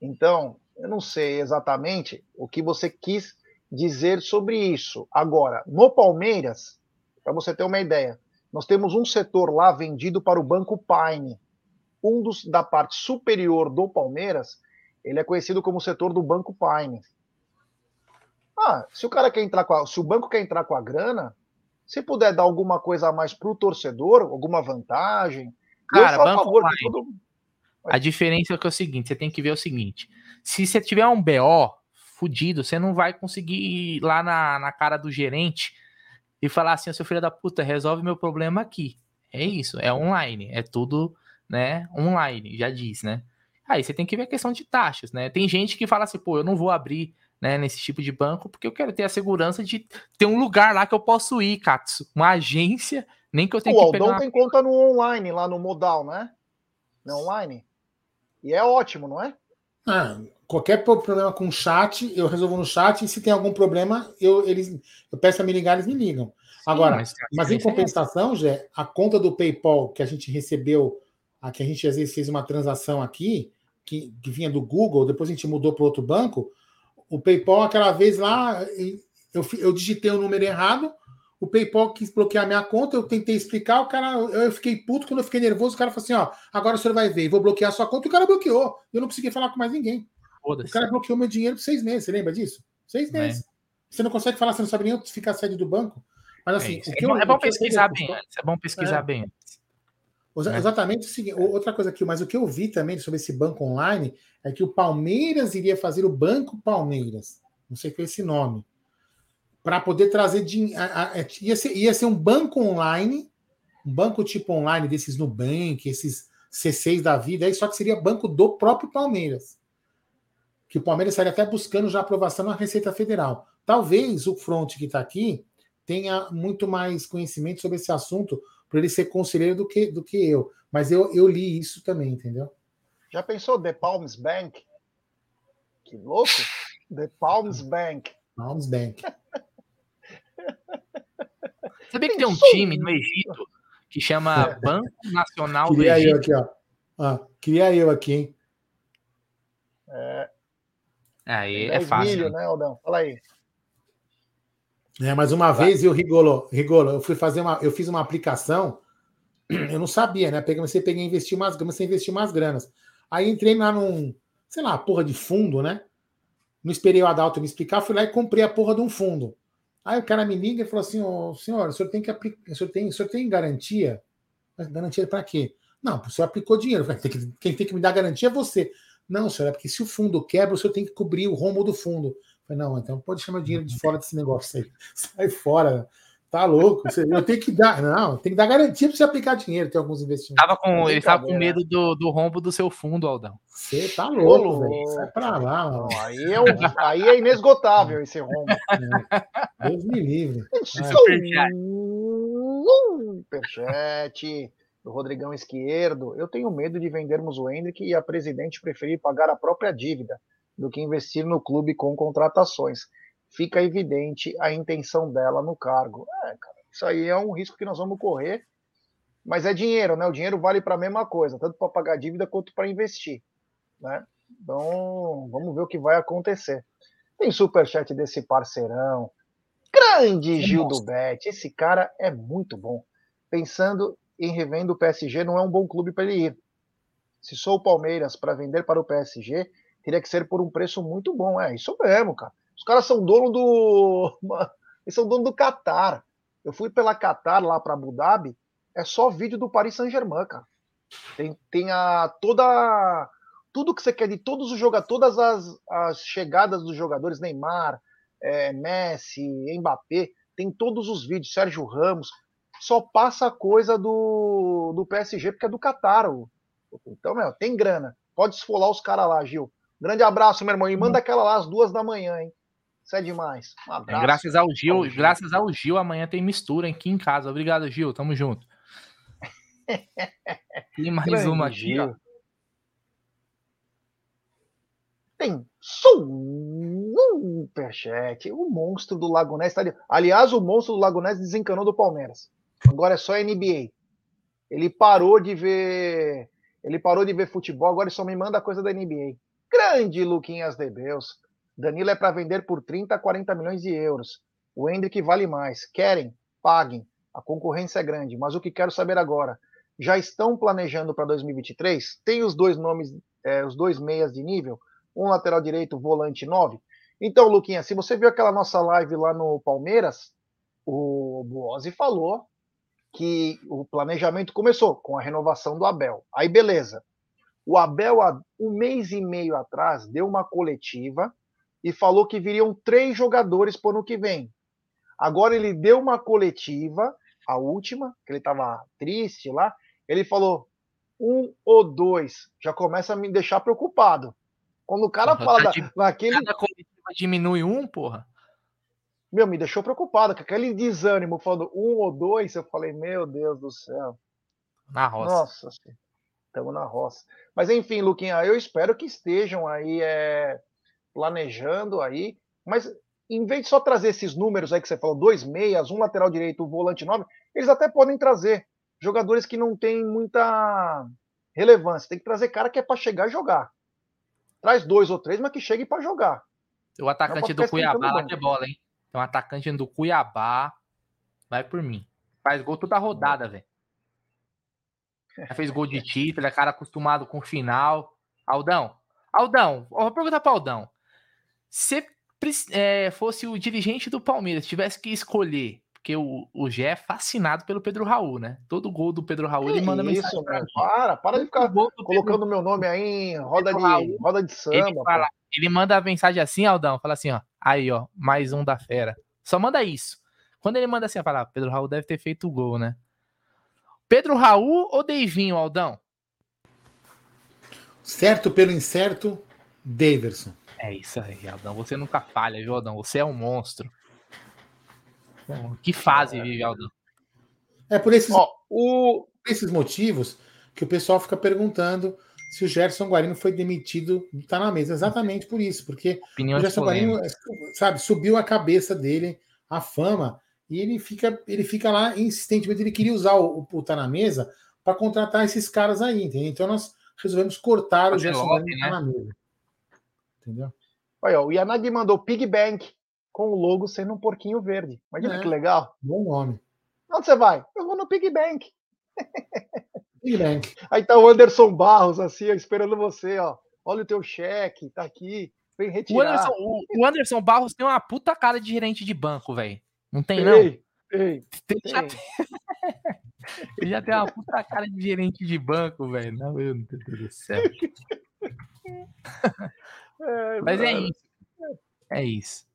Então, eu não sei exatamente o que você quis dizer sobre isso. Agora, no Palmeiras, para você ter uma ideia, nós temos um setor lá vendido para o Banco Paine. Um dos da parte superior do Palmeiras, ele é conhecido como o setor do Banco Paine. Ah, se o cara quer entrar com a, se o banco quer entrar com a grana, se puder dar alguma coisa a mais para o torcedor, alguma vantagem, Cara, eu favor todo... A diferença é que é o seguinte: você tem que ver o seguinte: se você tiver um BO fudido, você não vai conseguir ir lá na, na cara do gerente e falar assim: seu filho da puta, resolve meu problema aqui. É isso, é online, é tudo, né, online, já diz, né? Aí você tem que ver a questão de taxas, né? Tem gente que fala assim, pô, eu não vou abrir né, nesse tipo de banco, porque eu quero ter a segurança de ter um lugar lá que eu posso ir, Katsu. Uma agência, nem que eu tenha o que pegar. O Aldão tem conta no online, lá no Modal, né? No online. E é ótimo, não é? Ah, qualquer problema com chat, eu resolvo no chat, e se tem algum problema, eu, eles, eu peço a me ligar, eles me ligam. Sim, Agora, mas, mas em compensação, Jé, a conta do PayPal que a gente recebeu, a que a gente às vezes fez uma transação aqui, que, que vinha do Google, depois a gente mudou para outro banco, o PayPal, aquela vez lá, eu, eu digitei o número errado, o PayPal quis bloquear minha conta, eu tentei explicar, o cara, eu fiquei puto, quando eu fiquei nervoso, o cara falou assim, ó, agora o senhor vai ver, vou bloquear a sua conta, e o cara bloqueou, eu não consegui falar com mais ninguém. O cara bloqueou meu dinheiro por seis meses, você lembra disso? Seis é. meses. É. Você não consegue falar, você não sabe nem onde fica a sede do banco. Mas assim, é, é, bom, eu, é bom pesquisar bem antes, é bom pesquisar bem antes. Né? Exatamente o seguinte. Outra coisa aqui, mas o que eu vi também sobre esse banco online é que o Palmeiras iria fazer o Banco Palmeiras, não sei qual é esse nome, para poder trazer dinheiro. Ia ser, ia ser um banco online, um banco tipo online desses Nubank, esses C6 da vida, aí só que seria banco do próprio Palmeiras. Que o Palmeiras estaria até buscando já aprovação na Receita Federal. Talvez o Front que está aqui tenha muito mais conhecimento sobre esse assunto, para ele ser conselheiro do que, do que eu. Mas eu, eu li isso também, entendeu? Já pensou The Palms Bank? Que louco! The Palms Bank. Palms Bank. Sabia que tem um time no Egito que chama é. Banco Nacional Queria do Egito? Eu aqui, ó. Ah, queria eu aqui, hein? É. Aí é fácil. Milho, né, Aldão? Fala aí. É, mas uma vez eu rigolo, rigolo, eu fui fazer uma, eu fiz uma aplicação, eu não sabia, né? Comecei a pegar investir umas, comecei a investir umas granas. Aí entrei lá num, sei lá, porra de fundo, né? Não esperei o Adalto me explicar, fui lá e comprei a porra de um fundo. Aí o cara me liga e falou assim: oh, senhor, o senhor tem que aplicar, o senhor tem, o senhor tem garantia? Mas garantia para quê? Não, o senhor aplicou dinheiro. Falei, tem que, quem tem que me dar garantia é você. Não, senhor, é porque se o fundo quebra, o senhor tem que cobrir o rombo do fundo. Falei, não, então pode chamar dinheiro de fora desse negócio aí. Sai fora. Tá louco? Eu tenho que dar. Não, tem que dar garantia para você aplicar dinheiro. Tem alguns investimentos. Tava com, ele estava com medo do, do rombo do seu fundo, Aldão. Você tá louco, velho. Sai pra lá, mano. Aí é, um, aí é inesgotável esse rombo. É. Deus me livre. Superchat do Rodrigão Esquerdo. Eu tenho medo de vendermos o Hendrick e a presidente preferir pagar a própria dívida do que investir no clube com contratações. Fica evidente a intenção dela no cargo. É, cara, isso aí é um risco que nós vamos correr, mas é dinheiro, né? O dinheiro vale para a mesma coisa, tanto para pagar dívida quanto para investir, né? Então, vamos ver o que vai acontecer. Tem superchat desse parceirão. Grande Gil do Bet. Esse cara é muito bom. Pensando em revendo o PSG, não é um bom clube para ele ir. Se sou o Palmeiras para vender para o PSG, teria que ser por um preço muito bom. É isso mesmo, cara. Os caras são dono do. Eles são dono do Qatar. Eu fui pela Qatar lá para Abu Dhabi, é só vídeo do Paris Saint-Germain, cara. Tem, tem a toda. Tudo que você quer de todos os jogadores, todas as, as chegadas dos jogadores, Neymar, é, Messi, Mbappé, tem todos os vídeos, Sérgio Ramos, só passa coisa do, do PSG porque é do Qatar. Então, meu, tem grana. Pode esfolar os caras lá, Gil. Grande abraço, meu irmão. E manda aquela lá às duas da manhã, hein? Isso é demais. Um abraço. graças ao Gil, Gil, graças ao Gil, amanhã tem mistura aqui em casa. Obrigado, Gil. Tamo junto. e mais Grande uma aqui, Gil. ó. Tem superchat. O monstro do Lago Ness tá ali. Aliás, o monstro do Lago Ness desencanou do Palmeiras. Agora é só NBA. Ele parou de ver. Ele parou de ver futebol, agora ele só me manda coisa da NBA. Grande Luquinhas de Deus. Danilo é para vender por 30 a 40 milhões de euros. O Hendrick vale mais. Querem? Paguem. A concorrência é grande. Mas o que quero saber agora? Já estão planejando para 2023? Tem os dois nomes, é, os dois meias de nível? Um lateral direito, volante 9? Então, Luquinha, se você viu aquela nossa live lá no Palmeiras, o Buozzi falou que o planejamento começou com a renovação do Abel. Aí, beleza. O Abel, um mês e meio atrás, deu uma coletiva e falou que viriam três jogadores para o ano que vem. Agora ele deu uma coletiva, a última, que ele estava triste lá, ele falou um ou dois. Já começa a me deixar preocupado. Quando o cara fala naquele. Cada coletiva diminui um, porra meu, me deixou preocupado, com aquele desânimo, falando um ou dois, eu falei, meu Deus do céu. Na roça. Nossa, estamos na roça. Mas enfim, Luquinha, eu espero que estejam aí é, planejando aí, mas em vez de só trazer esses números aí que você falou, dois meias, um lateral direito, um volante nove, eles até podem trazer jogadores que não têm muita relevância. Tem que trazer cara que é para chegar e jogar. Traz dois ou três, mas que chegue para jogar. O atacante do Cuiabá lá que bola, hein? É um atacante do Cuiabá. Vai por mim. Faz gol toda rodada, velho. Já fez gol de título, é cara acostumado com o final. Aldão, Aldão, vou perguntar para Aldão. Se é, fosse o dirigente do Palmeiras, tivesse que escolher, porque o, o Gé é fascinado pelo Pedro Raul, né? Todo gol do Pedro Raul, ele manda isso, mensagem pra Para, para de ficar colocando Pedro... meu nome aí em roda de, roda de samba. Ele, fala, ele manda a mensagem assim, Aldão, fala assim, ó. Aí, ó, mais um da fera. Só manda isso. Quando ele manda assim, fala, ah, Pedro Raul deve ter feito o gol, né? Pedro Raul ou Deivinho, Aldão? Certo pelo incerto, Daverson. É isso aí, Aldão. Você nunca falha, viu, Aldão? Você é um monstro. Que fase vive, Aldão? É por esses, oh, o... esses motivos que o pessoal fica perguntando se o Gerson Guarino foi demitido, tá na mesa. Exatamente por isso, porque Opinião o Gerson Guarino, sabe, subiu a cabeça dele, a fama, e ele fica, ele fica lá insistentemente, ele queria usar o, o Tá na Mesa para contratar esses caras aí, entendeu? Então nós resolvemos cortar o Gerson Guarino tá né? na mesa. Entendeu? Olha, o Yanagi mandou Pig Bank com o logo sendo um porquinho verde. Imagina é, que legal. Bom nome. Onde você vai? Eu vou no Pig Bank. Pig Bank. Aí tá o Anderson Barros, assim, ó, esperando você, ó. Olha o teu cheque, tá aqui. Vem retirar. O Anderson, o, o Anderson Barros tem uma puta cara de gerente de banco, velho. Não tem, não? Ei, ei, tem. Já tem... Ele já tem uma puta cara de gerente de banco, velho. Não, meu Deus do céu. É, Mas é isso. É isso.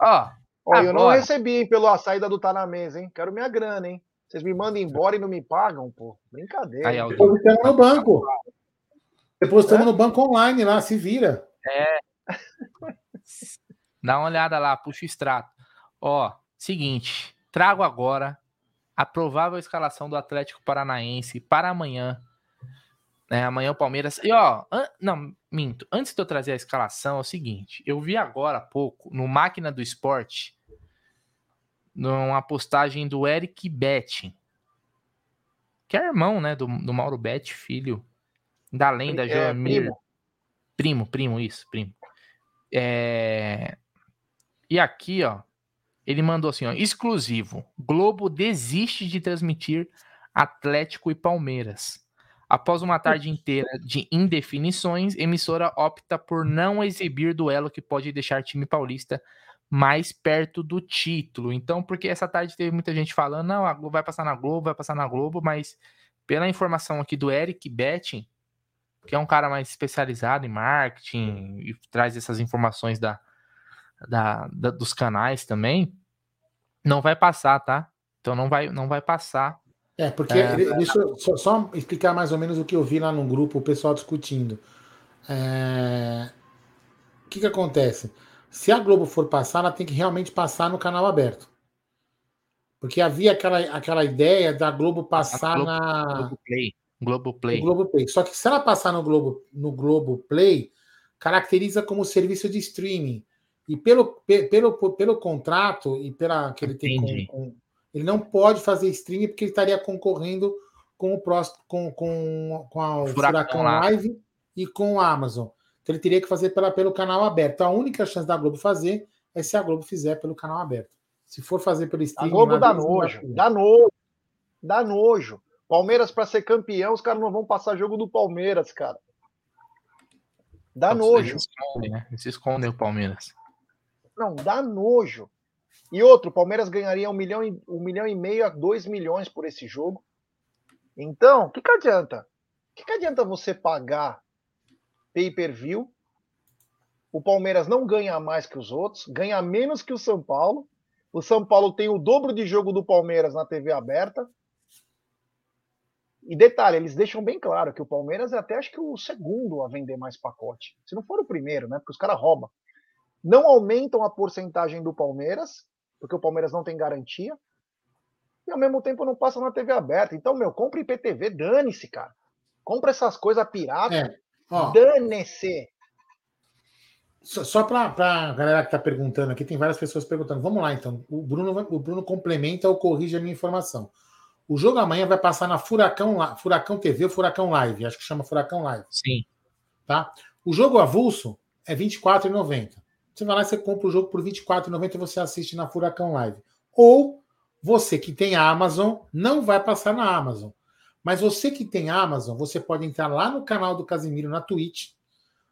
Ó, Ó, eu não recebi pelo a saída do Tá na Mesa, hein? Quero minha grana, hein? Vocês me mandam embora e não me pagam, pô. Brincadeira. Aí, Depositamos no banco. Depositamos é? no banco online lá, se vira. É. Dá uma olhada lá, puxa o extrato. Ó, seguinte, trago agora a provável escalação do Atlético Paranaense para amanhã. É, amanhã o Palmeiras. E ó, an... não, minto. Antes de eu trazer a escalação, é o seguinte: eu vi agora há pouco, no Máquina do Esporte, numa postagem do Eric Betting, que é irmão, né, do, do Mauro Bet, filho da lenda é, Joamir. Primo. primo, primo, isso, primo. É... E aqui, ó, ele mandou assim, ó, exclusivo. Globo desiste de transmitir Atlético e Palmeiras. Após uma tarde inteira de indefinições, emissora opta por não exibir duelo que pode deixar time paulista mais perto do título. Então, porque essa tarde teve muita gente falando, não, a Globo vai passar na Globo, vai passar na Globo, mas pela informação aqui do Eric Betting, que é um cara mais especializado em marketing e traz essas informações da, da, da dos canais também, não vai passar, tá? Então não vai, não vai passar é, porque é, deixa eu só, só, explicar mais ou menos o que eu vi lá no grupo, o pessoal discutindo. É, o que, que acontece? Se a Globo for passar, ela tem que realmente passar no canal aberto. Porque havia aquela, aquela ideia da Globo passar Globo, na. Globo Play. Globo Play. Globo Play. Só que se ela passar no Globo, no Globo Play, caracteriza como serviço de streaming. E pelo, pelo, pelo contrato e pela que ele Entendi. tem com, com ele não pode fazer streaming porque ele estaria concorrendo com o próximo, com, com, com a, o Furacão, Live e com a Amazon. Então ele teria que fazer pela, pelo canal aberto. A única chance da Globo fazer é se a Globo fizer pelo canal aberto. Se for fazer pelo streaming. A Globo dá nojo, dá nojo, dá nojo. Palmeiras para ser campeão, os caras não vão passar jogo do Palmeiras, cara. Dá Nossa, nojo. Eles escondem, né? Eles escondem o Palmeiras. Não, dá nojo. E outro, o Palmeiras ganharia um milhão, e, um milhão e meio a dois milhões por esse jogo. Então, o que, que adianta? O que, que adianta você pagar pay-per-view? O Palmeiras não ganha mais que os outros, ganha menos que o São Paulo. O São Paulo tem o dobro de jogo do Palmeiras na TV aberta. E detalhe, eles deixam bem claro que o Palmeiras é até acho que o segundo a vender mais pacote. Se não for o primeiro, né? Porque os caras roubam. Não aumentam a porcentagem do Palmeiras porque o Palmeiras não tem garantia. E ao mesmo tempo não passa na TV aberta. Então, meu, compra IPTV, dane-se, cara. Compra essas coisas pirata, é. dane-se. Só, só para a galera que está perguntando aqui, tem várias pessoas perguntando. Vamos lá, então. O Bruno, o Bruno complementa ou corrige a minha informação. O jogo amanhã vai passar na Furacão, Furacão TV ou Furacão Live. Acho que chama Furacão Live. Sim. Tá? O jogo avulso é R$ 24,90. Você vai lá você compra o jogo por R$24,90 e você assiste na Furacão Live. Ou você que tem a Amazon não vai passar na Amazon. Mas você que tem Amazon, você pode entrar lá no canal do Casimiro na Twitch.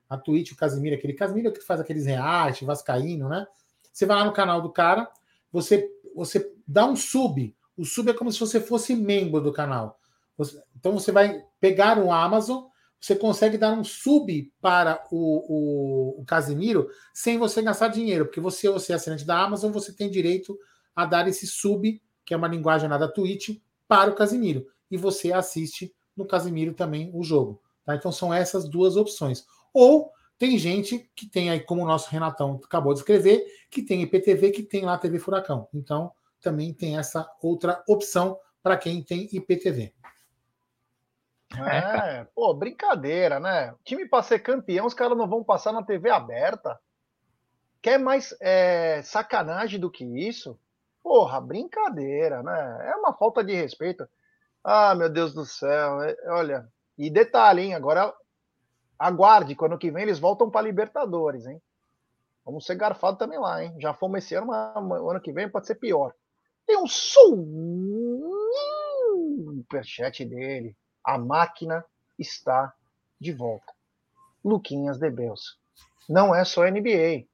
Na Twitch, o Casimiro, aquele Casimiro que faz aqueles reais, vascaíno, né? Você vai lá no canal do cara, você, você dá um sub. O sub é como se você fosse membro do canal. Você, então você vai pegar o Amazon, você consegue dar um sub para o, o, o Casimiro sem você gastar dinheiro, porque você, você é assinante da Amazon, você tem direito a dar esse sub, que é uma linguagem lá da Twitch, para o Casimiro. E você assiste no Casimiro também o jogo. Tá? Então são essas duas opções. Ou tem gente que tem aí, como o nosso Renatão acabou de escrever, que tem IPTV, que tem lá TV Furacão. Então também tem essa outra opção para quem tem IPTV. É, pô, brincadeira, né? Time para ser campeão, os caras não vão passar na TV aberta. Quer mais é, sacanagem do que isso? Porra, brincadeira, né? É uma falta de respeito. Ah, meu Deus do céu. É, olha, e detalhe, hein? Agora aguarde, quando que vem eles voltam para Libertadores, hein? Vamos ser garfado também lá, hein? Já fomos esse ano, mas ano que vem pode ser pior. Tem um superchat dele. A máquina está de volta. Luquinhas de Beus. Não é só NBA.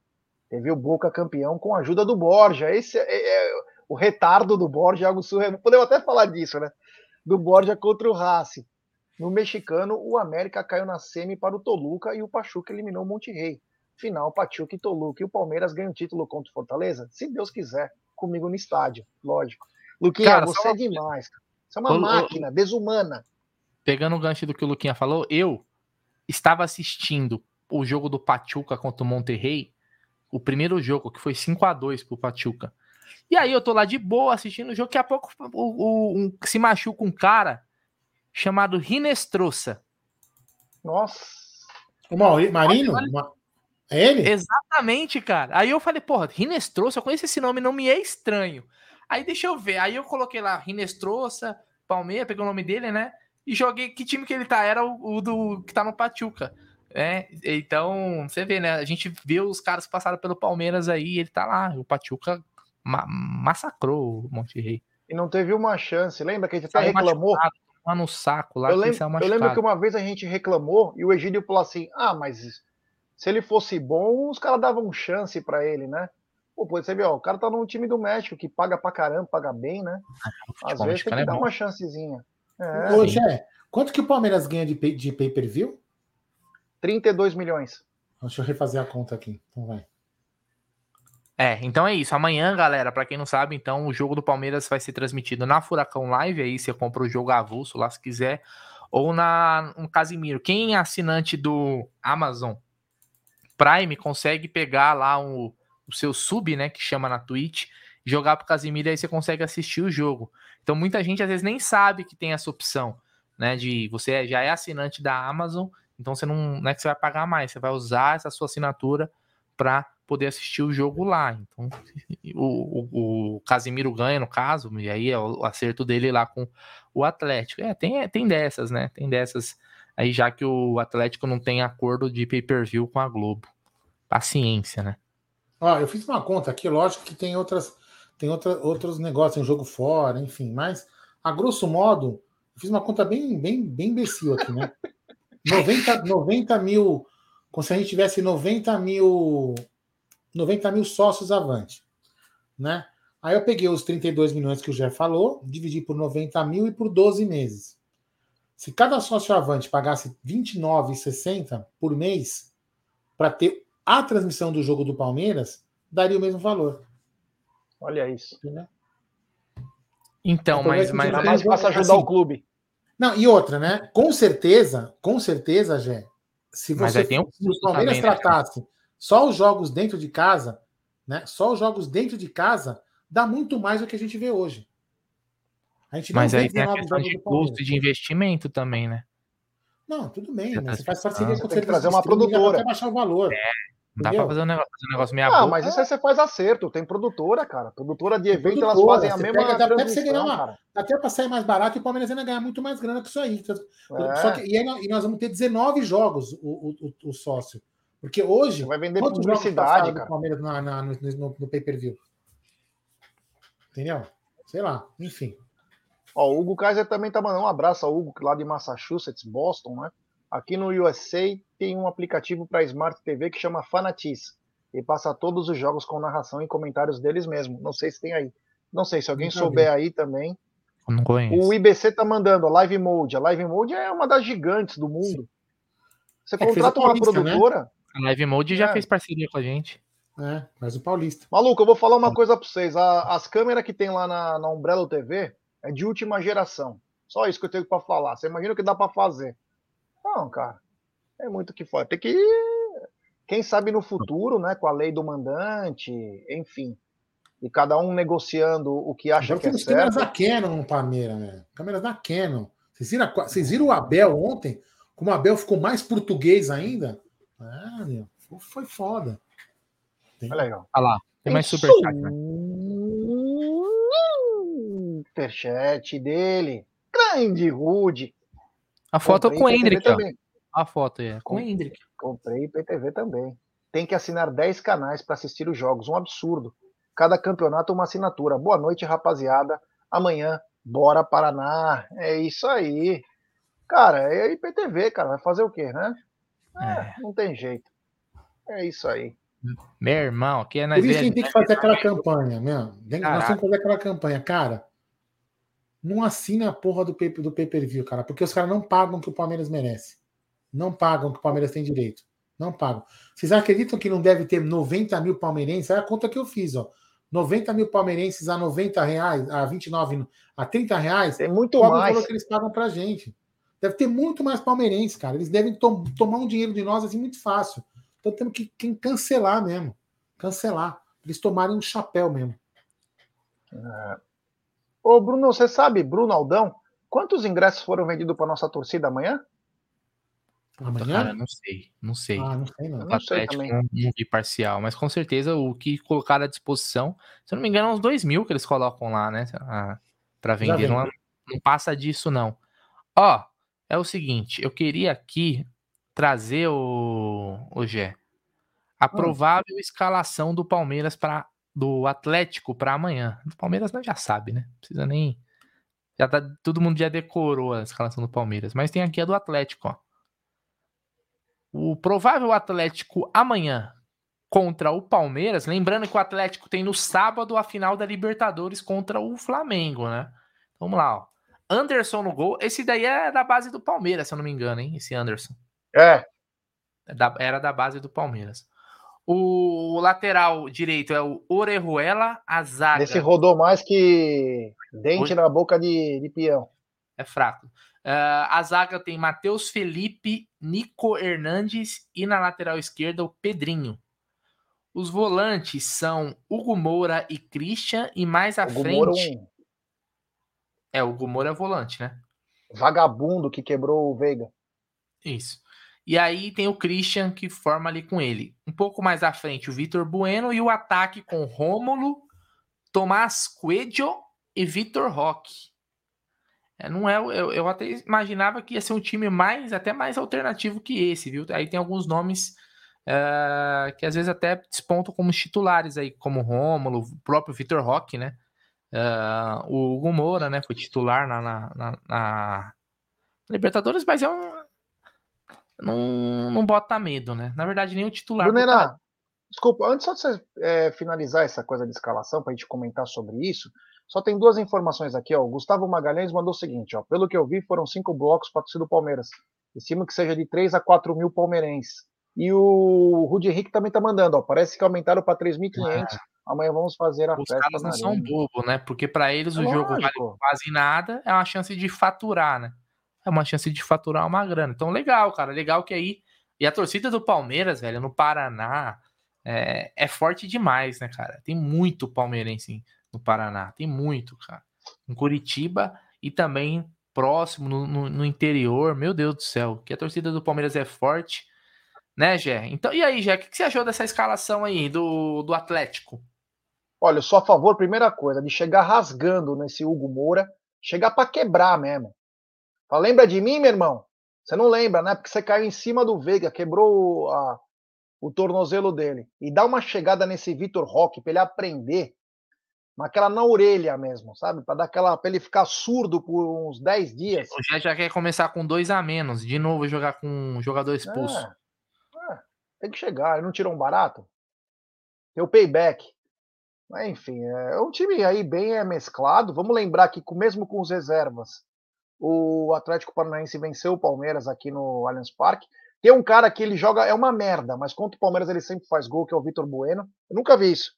Teve o Boca campeão com a ajuda do Borja. Esse é, é, é o retardo do Borja, é algo surreal. Podemos até falar disso, né? Do Borja contra o Racing. No mexicano, o América caiu na semi para o Toluca e o Pachuca eliminou o Monte Rei. Final, Pachuca e Toluca. E o Palmeiras ganha o título contra o Fortaleza? Se Deus quiser, comigo no estádio, lógico. Luquinha, cara, você é demais. Você é uma máquina, desumana. Pegando o gancho do que o Luquinha falou, eu estava assistindo o jogo do Pachuca contra o Monterrey, o primeiro jogo, que foi 5 a 2 pro Pachuca. E aí eu tô lá de boa assistindo o jogo, que a pouco o, o, um, se machuca um cara chamado Rinestrosa. Nossa. O Marino? É ele? Exatamente, cara. Aí eu falei, porra, Rinestrosa, eu conheço esse nome, não me é estranho. Aí deixa eu ver. Aí eu coloquei lá Rinestrosa, Palmeiras, peguei o nome dele, né? E joguei que time que ele tá. Era o, o do que tá no Pachuca. É, então, você vê, né? A gente vê os caras que passaram pelo Palmeiras aí, ele tá lá. O Pachuca ma massacrou o Monte Rei. E não teve uma chance. Lembra que a gente até reclamou? Machucado, lá no saco lá. Eu lembro, eu lembro que uma vez a gente reclamou e o Egídio falou assim: ah, mas se ele fosse bom, os caras davam chance para ele, né? Pô, você vê, ó, o cara tá num time do México que paga pra caramba, paga bem, né? Ah, Às vezes tem que é dar bom. uma chancezinha. É. Ô, Gé, quanto que o Palmeiras ganha de, pay, de pay-per-view? 32 milhões. Deixa eu refazer a conta aqui. Então vai. É, então é isso. Amanhã, galera, para quem não sabe, então o jogo do Palmeiras vai ser transmitido na Furacão Live, aí você compra o jogo avulso lá se quiser, ou na no Casimiro. Quem é assinante do Amazon Prime consegue pegar lá o, o seu sub, né, que chama na Twitch, jogar pro Casimiro aí você consegue assistir o jogo. Então muita gente às vezes nem sabe que tem essa opção, né, de você já é assinante da Amazon, então você não, não é que você vai pagar mais, você vai usar essa sua assinatura para poder assistir o jogo lá. Então, o, o, o, Casimiro ganha, no caso, e aí é o acerto dele lá com o Atlético. É, tem, tem dessas, né? Tem dessas aí, já que o Atlético não tem acordo de pay-per-view com a Globo. Paciência, né? Ó, eu fiz uma conta aqui, lógico que tem outras, tem outra, outros negócios, tem um jogo fora, enfim, mas a grosso modo, eu fiz uma conta bem, bem, bem imbecil aqui, né? 90, 90 mil, como se a gente tivesse 90 mil 90 mil sócios avante. Né? Aí eu peguei os 32 milhões que o Jeff falou, dividi por 90 mil e por 12 meses. Se cada sócio avante pagasse R$29,60 por mês para ter a transmissão do jogo do Palmeiras, daria o mesmo valor. Olha isso. Entendeu? Então, mas, mas, mas mais fácil ajudar assim, o clube. Não, e outra, né? Com certeza, com certeza, Jé, se você tem um se o Palmeiras também, né, tratasse né? Só os jogos dentro de casa, né? Só os jogos dentro de casa dá muito mais do que a gente vê hoje. A gente Mas aí tem a questão de custo de investimento também, né? Não, tudo bem. Né? Você faz parceria com você trazer uma produtora. Até baixar o valor. É, dá para fazer um negócio, fazer um negócio meio Ah, mas isso aí você faz acerto. Tem produtora, cara. Produtora de evento, elas fazem a mesma pega, até você ganhar uma, Até para sair mais barato e o Palmeiras ainda ganhar muito mais grana que isso aí. É. Só que, e, aí, e nós vamos ter 19 jogos, o, o, o, o sócio. Porque hoje. Vai vender publicidade, cara. Palmeiras na, na, no, no, no pay-per-view. Entendeu? Sei lá, enfim. Ó, o Hugo Kaiser também tá mandando um abraço ao Hugo, lá de Massachusetts, Boston, né? Aqui no USA tem um aplicativo para Smart TV que chama Fanatiz. E passa todos os jogos com narração e comentários deles mesmo. Não sei se tem aí. Não sei, se alguém souber aí também. Não conheço. O IBC tá mandando a Live Mode. A Live Mode é uma das gigantes do mundo. Você é contrata uma né? produtora. Né? A Live Mode é. já fez parceria com a gente. É, mas o Paulista. Maluco, eu vou falar uma coisa para vocês. A, as câmeras que tem lá na, na Umbrella TV é de última geração. Só isso que eu tenho para falar. Você imagina o que dá para fazer? Não, cara. É muito que fora. Tem que. Quem sabe no futuro, né? Com a lei do mandante, enfim. E cada um negociando o que acha que é certo. câmeras da Canon no Palmeiras, né? Câmeras da Canon. Vocês viram, vocês viram o Abel ontem? Como o Abel ficou mais português ainda? Ah, meu, foi foda. Tem... Olha legal. Olha lá, tem mais superchat, né? Superchat dele. Grande Rude. A foto Comprei com o Hendrick, A foto é com o Hendrick. Comprei IPTV também. Tem que assinar 10 canais para assistir os jogos. Um absurdo. Cada campeonato uma assinatura. Boa noite, rapaziada. Amanhã, bora Paraná. É isso aí. Cara, é IPTV, cara. Vai fazer o quê, né? É, é. Não tem jeito. É isso aí. Meu irmão, aqui é na Por isso que tem que fazer aquela campanha, mesmo. Nós temos que fazer aquela campanha. Cara, não assina a porra do pay, do pay-per-view, cara, porque os caras não pagam o que o Palmeiras merece. Não pagam o que o Palmeiras tem direito. Não pagam. Vocês acreditam que não deve ter 90 mil palmeirenses? É a conta que eu fiz, ó. 90 mil palmeirenses a 90 reais, a 29, a 30 reais. Tem muito mais. valor que eles pagam pra gente. Deve ter muito mais palmeirenses, cara. Eles devem to tomar um dinheiro de nós assim muito fácil. Então temos que, que cancelar mesmo. Cancelar. Eles tomarem um chapéu mesmo. É. Ô, Bruno, você sabe, Bruno Aldão, quantos ingressos foram vendidos para nossa torcida amanhã? Amanhã? Cara, não sei, não sei. Ah, não sei, não. O Atlético não, não vi parcial, mas com certeza o que colocaram à disposição, se eu não me engano, é uns 2 mil que eles colocam lá, né? Para vender. Não, não, passa disso, não. Ó, é o seguinte, eu queria aqui trazer o, o Gé, a hum. provável escalação do Palmeiras para do Atlético para amanhã. Do Palmeiras não já sabe, né? Precisa nem. Já tá, todo mundo já decorou a escalação do Palmeiras. Mas tem aqui a do Atlético, ó. O provável Atlético amanhã contra o Palmeiras. Lembrando que o Atlético tem no sábado a final da Libertadores contra o Flamengo, né? Vamos lá, ó. Anderson no gol. Esse daí é da base do Palmeiras, se eu não me engano, hein? Esse Anderson. É. é era da base do Palmeiras. O lateral direito é o Orejuela, a zaga. Esse rodou mais que dente na boca de, de peão. É fraco. Uh, a zaga tem Matheus Felipe, Nico Hernandes e na lateral esquerda o Pedrinho. Os volantes são Hugo Moura e Christian, e mais à Hugo frente. Moura é, um... é, o Hugo Moura é volante, né? Vagabundo que quebrou o Veiga. Isso. E aí tem o Christian que forma ali com ele. Um pouco mais à frente, o Vitor Bueno e o ataque com Rômulo, Tomás Coelho e Vitor Roque. É, não é, eu, eu até imaginava que ia ser um time mais, até mais alternativo que esse, viu? Aí tem alguns nomes uh, que às vezes até despontam como titulares aí, como Rômulo, o próprio Vitor Roque, né? Uh, o Hugo Moura, né? Foi titular na, na, na, na Libertadores, mas é um, não, não bota medo, né? Na verdade, nem o titular. Brunera, bota... desculpa, antes só de você é, finalizar essa coisa de escalação, para a gente comentar sobre isso, só tem duas informações aqui, ó. O Gustavo Magalhães mandou o seguinte, ó. Pelo que eu vi, foram cinco blocos para torcida do Palmeiras. Estimo que seja de 3 a 4 mil palmeirenses. E o Rudi Henrique também tá mandando, ó. Parece que aumentaram para 3.500. É. Amanhã vamos fazer a Os festa. Os caras não são bobo, né? Porque para eles é o lógico. jogo vale quase nada, é uma chance de faturar, né? É uma chance de faturar uma grana. Então, legal, cara. Legal que aí. E a torcida do Palmeiras, velho, no Paraná, é, é forte demais, né, cara? Tem muito palmeirense no Paraná. Tem muito, cara. Em Curitiba e também próximo, no, no, no interior. Meu Deus do céu. Que a torcida do Palmeiras é forte. Né, Gé? Então, e aí, Gé, o que você achou dessa escalação aí do, do Atlético? Olha, eu sou a favor, primeira coisa, de chegar rasgando nesse Hugo Moura, chegar para quebrar mesmo. Fala, lembra de mim, meu irmão? Você não lembra, né? Porque você caiu em cima do Veiga, quebrou a, o tornozelo dele. E dá uma chegada nesse Vitor Roque para ele aprender, naquela na orelha mesmo, sabe? Para dar aquela para ele ficar surdo por uns 10 dias. O já, já quer começar com dois a menos, de novo jogar com um jogador expulso. É, é, tem que chegar, ele não tirou um barato. Tem o payback. Mas, enfim, é um time aí bem é, mesclado. Vamos lembrar que mesmo com os reservas, o Atlético Paranaense venceu o Palmeiras aqui no Allianz Parque. Tem um cara que ele joga, é uma merda, mas contra o Palmeiras ele sempre faz gol, que é o Vitor Bueno. Eu nunca vi isso.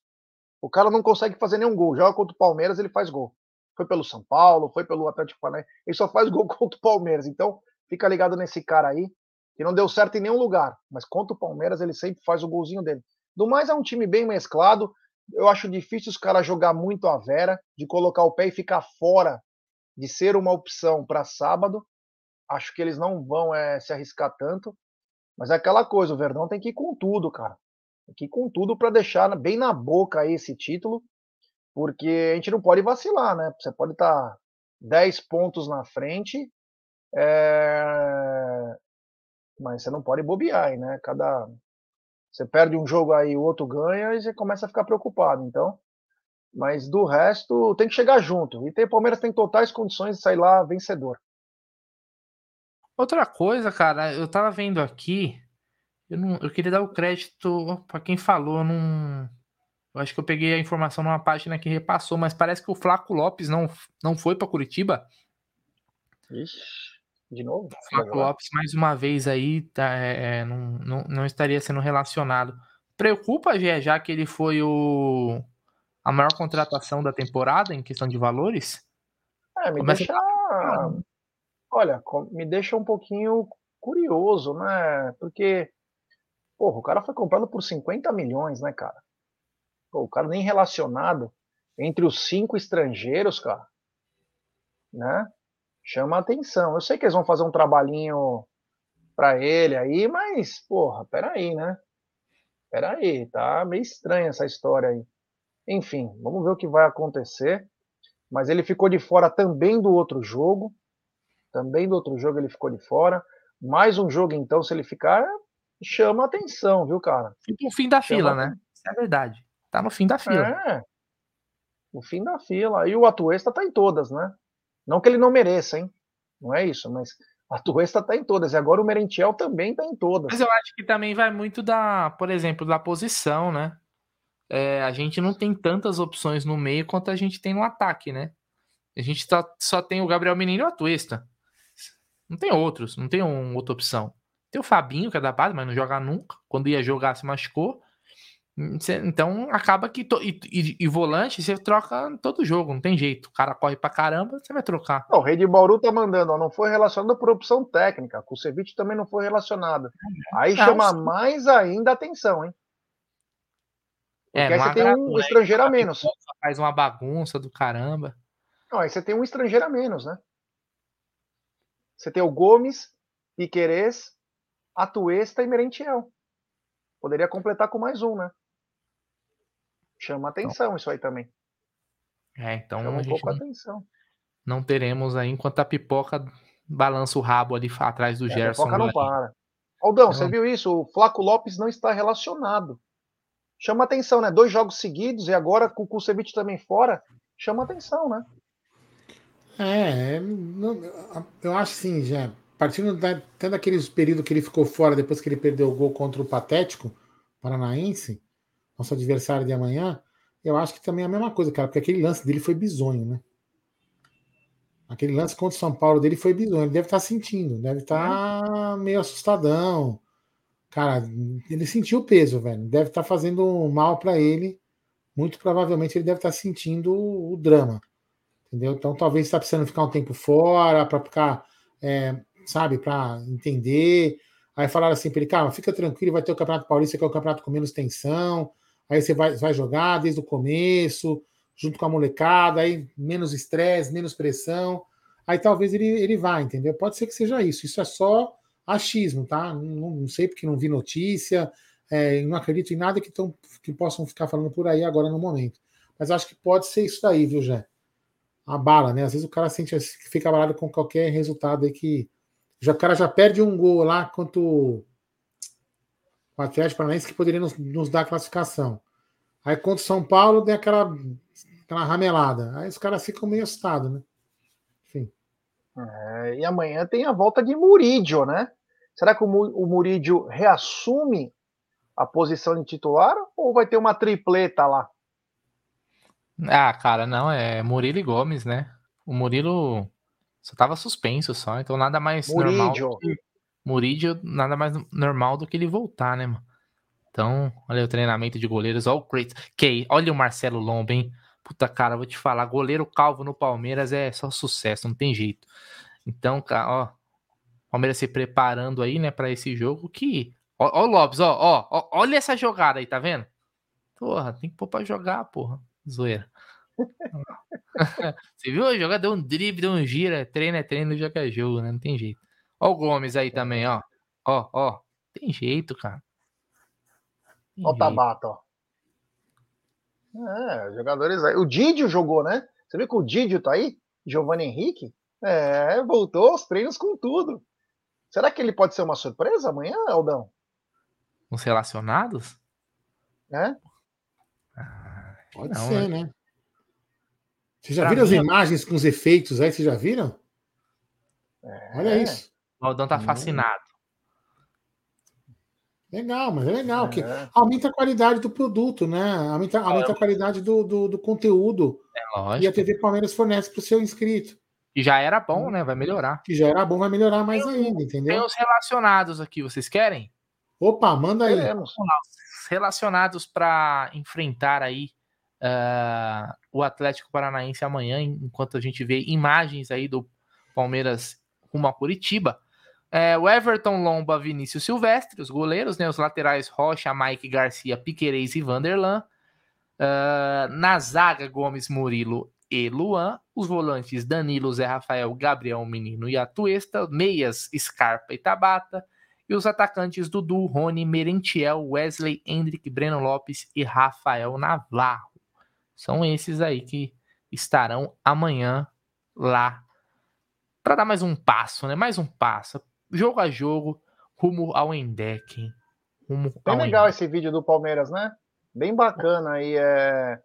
O cara não consegue fazer nenhum gol. Joga contra o Palmeiras, ele faz gol. Foi pelo São Paulo, foi pelo Atlético Paranaense. Ele só faz gol contra o Palmeiras. Então, fica ligado nesse cara aí, que não deu certo em nenhum lugar. Mas contra o Palmeiras, ele sempre faz o golzinho dele. Do mais, é um time bem mesclado. Eu acho difícil os caras jogar muito a vera, de colocar o pé e ficar fora de ser uma opção para sábado. Acho que eles não vão é, se arriscar tanto. Mas é aquela coisa, o Verdão tem que ir com tudo, cara. Tem que ir com tudo para deixar bem na boca aí esse título, porque a gente não pode vacilar, né? Você pode estar tá 10 pontos na frente, é... mas você não pode bobear, né? Cada você perde um jogo aí, o outro ganha e você começa a ficar preocupado. Então, mas do resto tem que chegar junto. E tem, o Palmeiras tem totais condições de sair lá vencedor. Outra coisa, cara, eu tava vendo aqui, eu, não, eu queria dar o crédito para quem falou, não, eu acho que eu peguei a informação numa página que repassou, mas parece que o Flaco Lopes não, não foi para Curitiba. Ixi, de novo? O Flaco Lopes, mais uma vez aí, tá, é, é, não, não, não estaria sendo relacionado. Preocupa, Gé, já que ele foi o, a maior contratação da temporada em questão de valores? É, me Começa deixa... A... Olha, me deixa um pouquinho curioso, né? Porque, porra, o cara foi comprado por 50 milhões, né, cara? Pô, o cara nem relacionado entre os cinco estrangeiros, cara, né? Chama atenção. Eu sei que eles vão fazer um trabalhinho para ele aí, mas, porra, peraí, né? Peraí, tá meio estranha essa história aí. Enfim, vamos ver o que vai acontecer. Mas ele ficou de fora também do outro jogo. Também do outro jogo ele ficou de fora. Mais um jogo, então, se ele ficar, chama atenção, viu, cara? Fica o fim da chama fila, né? Isso é verdade. Tá no fim da fila. É. O fim da fila. E o Atuesta tá em todas, né? Não que ele não mereça, hein? Não é isso, mas a Atuesta tá em todas. E agora o Merentiel também tá em todas. Mas eu acho que também vai muito da, por exemplo, da posição, né? É, a gente não tem tantas opções no meio quanto a gente tem no ataque, né? A gente só, só tem o Gabriel Menino e o Atuesta. Não tem outros, não tem um, outra opção. Tem o Fabinho, que é da base, mas não joga nunca. Quando ia jogar, se machucou. Então acaba que. To, e, e, e, volante você troca todo jogo, não tem jeito. O cara corre pra caramba, você vai trocar. Não, o Rei de Bauru tá mandando, ó, não foi relacionado por opção técnica. O Ceviche também não foi relacionado. Aí não, chama mais ainda atenção, hein? É, Porque é, aí você tem um né? estrangeiro a menos. Faz uma bagunça do caramba. Não, aí você tem um estrangeiro a menos, né? Você tem o Gomes, Piquerez, Atuesta e Merentiel. Poderia completar com mais um, né? Chama então. atenção então, isso aí também. É, então Chama um pouco não, atenção. Não teremos aí enquanto a pipoca balança o rabo ali atrás do é, Gerson. A pipoca não para. Aldão, não. você viu isso? O Flaco Lopes não está relacionado. Chama atenção, né? Dois jogos seguidos e agora com o Kusevich também fora. Chama atenção, né? É, eu acho assim, já. Partindo da, até daquele período que ele ficou fora, depois que ele perdeu o gol contra o Patético Paranaense, nosso adversário de amanhã, eu acho que também é a mesma coisa, cara, porque aquele lance dele foi bizonho, né? Aquele lance contra o São Paulo dele foi bizonho. Ele deve estar tá sentindo, deve estar tá meio assustadão. Cara, ele sentiu o peso, velho. Deve estar tá fazendo mal para ele. Muito provavelmente ele deve estar tá sentindo o drama. Entendeu? Então talvez está precisando ficar um tempo fora para ficar, é, sabe, para entender. Aí falaram assim para ele, cara, fica tranquilo, vai ter o Campeonato Paulista, que é o campeonato com menos tensão. Aí você vai, vai jogar desde o começo, junto com a molecada, aí menos estresse, menos pressão. Aí talvez ele, ele vá, entendeu? Pode ser que seja isso. Isso é só achismo, tá? Não, não sei porque não vi notícia, é, não acredito em nada que, tão, que possam ficar falando por aí agora no momento. Mas acho que pode ser isso daí, viu, Jé? A bala, né? Às vezes o cara sente fica abalado com qualquer resultado aí que. Já, o cara já perde um gol lá quanto o Atlético Paranaense que poderia nos, nos dar classificação. Aí contra o São Paulo tem aquela, aquela ramelada. Aí os caras ficam meio assustados, né? Enfim. É, e amanhã tem a volta de Murídio, né? Será que o Murídio reassume a posição de titular ou vai ter uma tripleta lá? Ah, cara, não, é Murilo e Gomes, né? O Murilo só tava suspenso só, então nada mais Murídio. normal. Que... Murídio, nada mais normal do que ele voltar, né, mano? Então, olha o treinamento de goleiros, olha o Crates. Que, olha o Marcelo Lomba, hein? Puta cara, vou te falar, goleiro calvo no Palmeiras é só sucesso, não tem jeito. Então, cara, ó, Palmeiras se preparando aí, né, para esse jogo que ó, ó o Lopes, ó, ó, ó, olha essa jogada aí, tá vendo? Porra, tem que pôr pra jogar, porra. Zoeira. Você viu? O jogador deu um drible, deu um gira, treino é treino, jogo é jogo, né? Não tem jeito. Ó o Gomes aí também, ó. Ó, ó. Tem jeito, cara. Tem ó o Tabata, ó. É, jogadores aí. O Didio jogou, né? Você viu que o Didio tá aí? Giovanni Henrique? É, voltou aos treinos com tudo. Será que ele pode ser uma surpresa amanhã, Aldão? Os relacionados? É? Ah, pode não, ser, né? né? Vocês já pra viram mim... as imagens com os efeitos aí? Vocês já viram? É. Olha isso. O Aldão tá fascinado. Legal, mas é legal, é. que aumenta a qualidade do produto, né? Aumenta, é, aumenta a qualidade do, do, do conteúdo. É lógico. E a TV Palmeiras fornece para o seu inscrito. Que já era bom, né? Vai melhorar. Que já era bom, vai melhorar mais tem, ainda, entendeu? Tem os relacionados aqui, vocês querem? Opa, manda aí. Relacionados para enfrentar aí uh, o Atlético Paranaense amanhã, enquanto a gente vê imagens aí do Palmeiras rumo a Curitiba. É, o Everton Lomba, Vinícius Silvestre, os goleiros, né? Os laterais Rocha, Mike Garcia, Piquerez e Vanderlan. Uh, na zaga, Gomes, Murilo e Luan. Os volantes Danilo, Zé Rafael, Gabriel Menino e Atuesta. Meias, Scarpa e Tabata. E os atacantes Dudu, Rony, Merentiel, Wesley, Hendrick, Breno Lopes e Rafael Navarro. São esses aí que estarão amanhã lá para dar mais um passo, né? Mais um passo jogo a jogo, rumo ao Endec. Rumo Bem legal esse vídeo do Palmeiras, né? Bem bacana aí. É...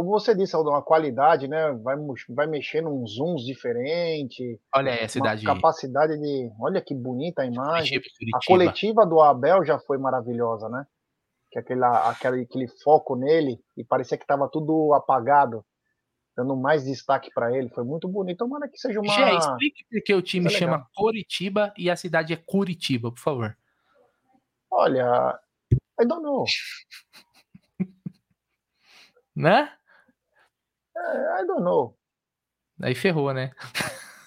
Como você disse, Aldão, a qualidade, né? Vai, vai mexendo uns zooms diferentes. Olha aí a cidade. capacidade de. Olha que bonita a imagem. A coletiva do Abel já foi maravilhosa, né? Que aquele, aquele, aquele foco nele e parecia que estava tudo apagado dando mais destaque para ele. Foi muito bonito. Tomara que seja uma. Gê, explique por que o time é chama Coritiba e a cidade é Curitiba, por favor. Olha, I don't know. né? É, I don't know. Aí ferrou, né?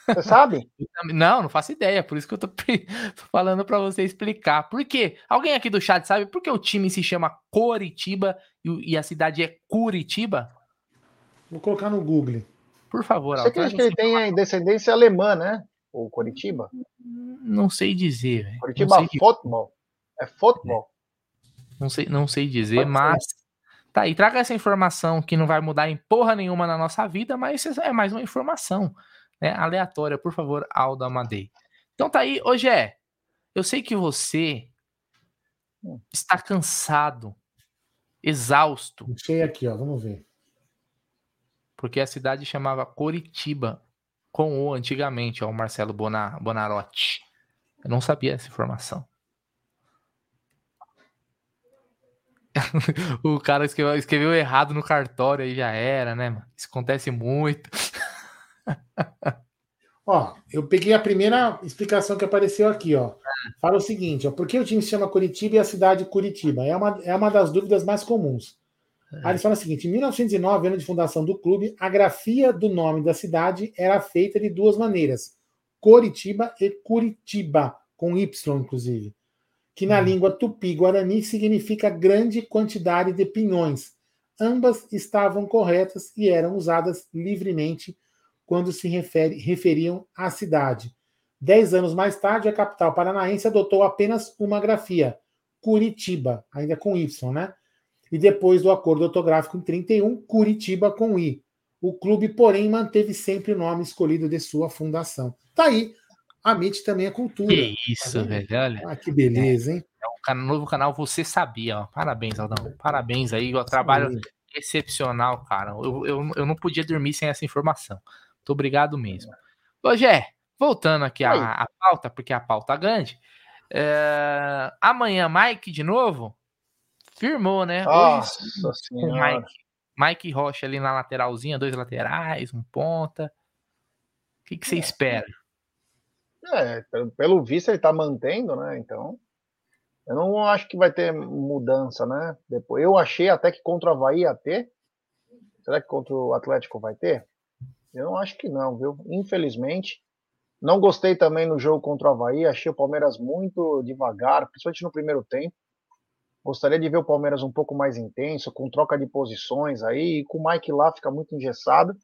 Você sabe? Não, não faço ideia. Por isso que eu tô falando para você explicar. Por quê? Alguém aqui do chat sabe por que o time se chama Coritiba e a cidade é Curitiba? Vou colocar no Google. Por favor. Você acredita que ele tem descendência alemã, né? O Curitiba? Não sei dizer. Véio. Curitiba sei futebol. É futebol. Não sei, não sei dizer, Pode mas. Tá aí, traga essa informação que não vai mudar em porra nenhuma na nossa vida, mas é mais uma informação né, aleatória, por favor, Aldo Amadei. Então tá aí, hoje é. Eu sei que você está cansado, exausto. Deixei aqui, ó, vamos ver porque a cidade chamava Coritiba, com o antigamente, ó, o Marcelo Bonar, Bonarotti. Eu não sabia essa informação. o cara escreveu, escreveu, errado no cartório aí já era, né? Isso acontece muito. ó, eu peguei a primeira explicação que apareceu aqui, ó. Fala o seguinte, ó, por que o time se chama Curitiba e a cidade Curitiba? É uma, é uma das dúvidas mais comuns. Aí eles falam o seguinte: em 1909, ano de fundação do clube, a grafia do nome da cidade era feita de duas maneiras: Coritiba e Curitiba, com Y, inclusive, que na hum. língua tupi-guarani significa grande quantidade de pinhões. Ambas estavam corretas e eram usadas livremente quando se refere, referiam à cidade. Dez anos mais tarde, a capital paranaense adotou apenas uma grafia, Curitiba, ainda com Y, né? e depois do acordo ortográfico em 31, Curitiba com I. O clube, porém, manteve sempre o nome escolhido de sua fundação. Tá aí. A MIT também é cultura. Que isso, tá velho. Olha. Ah, que beleza, hein? É um novo canal Você Sabia, ó. Parabéns, Aldão. Parabéns aí. O trabalho Sim. excepcional, cara. Eu, eu, eu não podia dormir sem essa informação. Muito obrigado mesmo. Ô, Gé, voltando aqui à, pauta, porque a pauta é grande. É, amanhã, Mike, de novo? Firmou, né? Nossa Hoje, senhora. Mike, Mike Rocha ali na lateralzinha, dois laterais, um ponta. O que, que você é. espera? É, pelo visto ele tá mantendo, né? Então, eu não acho que vai ter mudança, né? Depois, eu achei até que contra o Havaí ia ter. Será que contra o Atlético vai ter? Eu não acho que não, viu? Infelizmente. Não gostei também no jogo contra o Havaí. Achei o Palmeiras muito devagar, principalmente no primeiro tempo. Gostaria de ver o Palmeiras um pouco mais intenso, com troca de posições aí, e com o Mike lá fica muito engessado.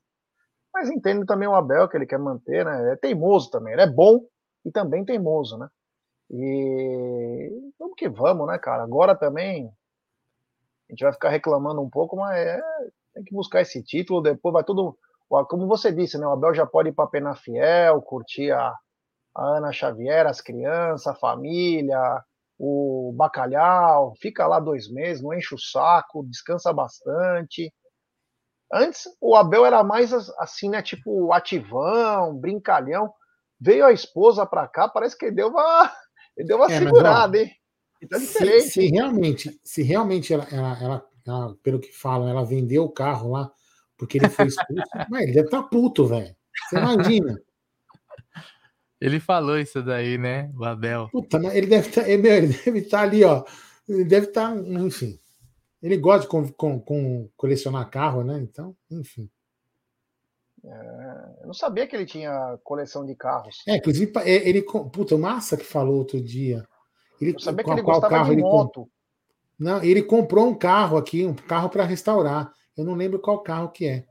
Mas entendo também o Abel que ele quer manter, né? É teimoso também, ele é bom e também teimoso, né? E vamos que vamos, né, cara? Agora também a gente vai ficar reclamando um pouco, mas é, tem que buscar esse título, depois vai tudo. Como você disse, né? O Abel já pode ir para Penafiel, curtir a, a Ana Xavier, as crianças, a família, o bacalhau, fica lá dois meses, não enche o saco, descansa bastante. Antes, o Abel era mais assim, né? Tipo, ativão, brincalhão. Veio a esposa pra cá, parece que ele deu uma, ele deu uma é, segurada, mas, ó, hein? Tá se, se, realmente, se realmente ela, ela, ela, ela, pelo que falam, ela vendeu o carro lá porque ele foi expulso, mas ele deve estar tá puto, velho. Você imagina. Ele falou isso daí, né? O Abel. Puta, ele deve estar, tá, ele deve estar tá ali, ó. Ele deve estar, tá, enfim. Ele gosta de com, com, com colecionar carro, né? Então, enfim. É, eu não sabia que ele tinha coleção de carros. É, inclusive, é, ele. Puta, o Massa que falou outro dia. Ele, eu sabia que ele qual carro de moto. Ele não, ele comprou um carro aqui, um carro para restaurar. Eu não lembro qual carro que é.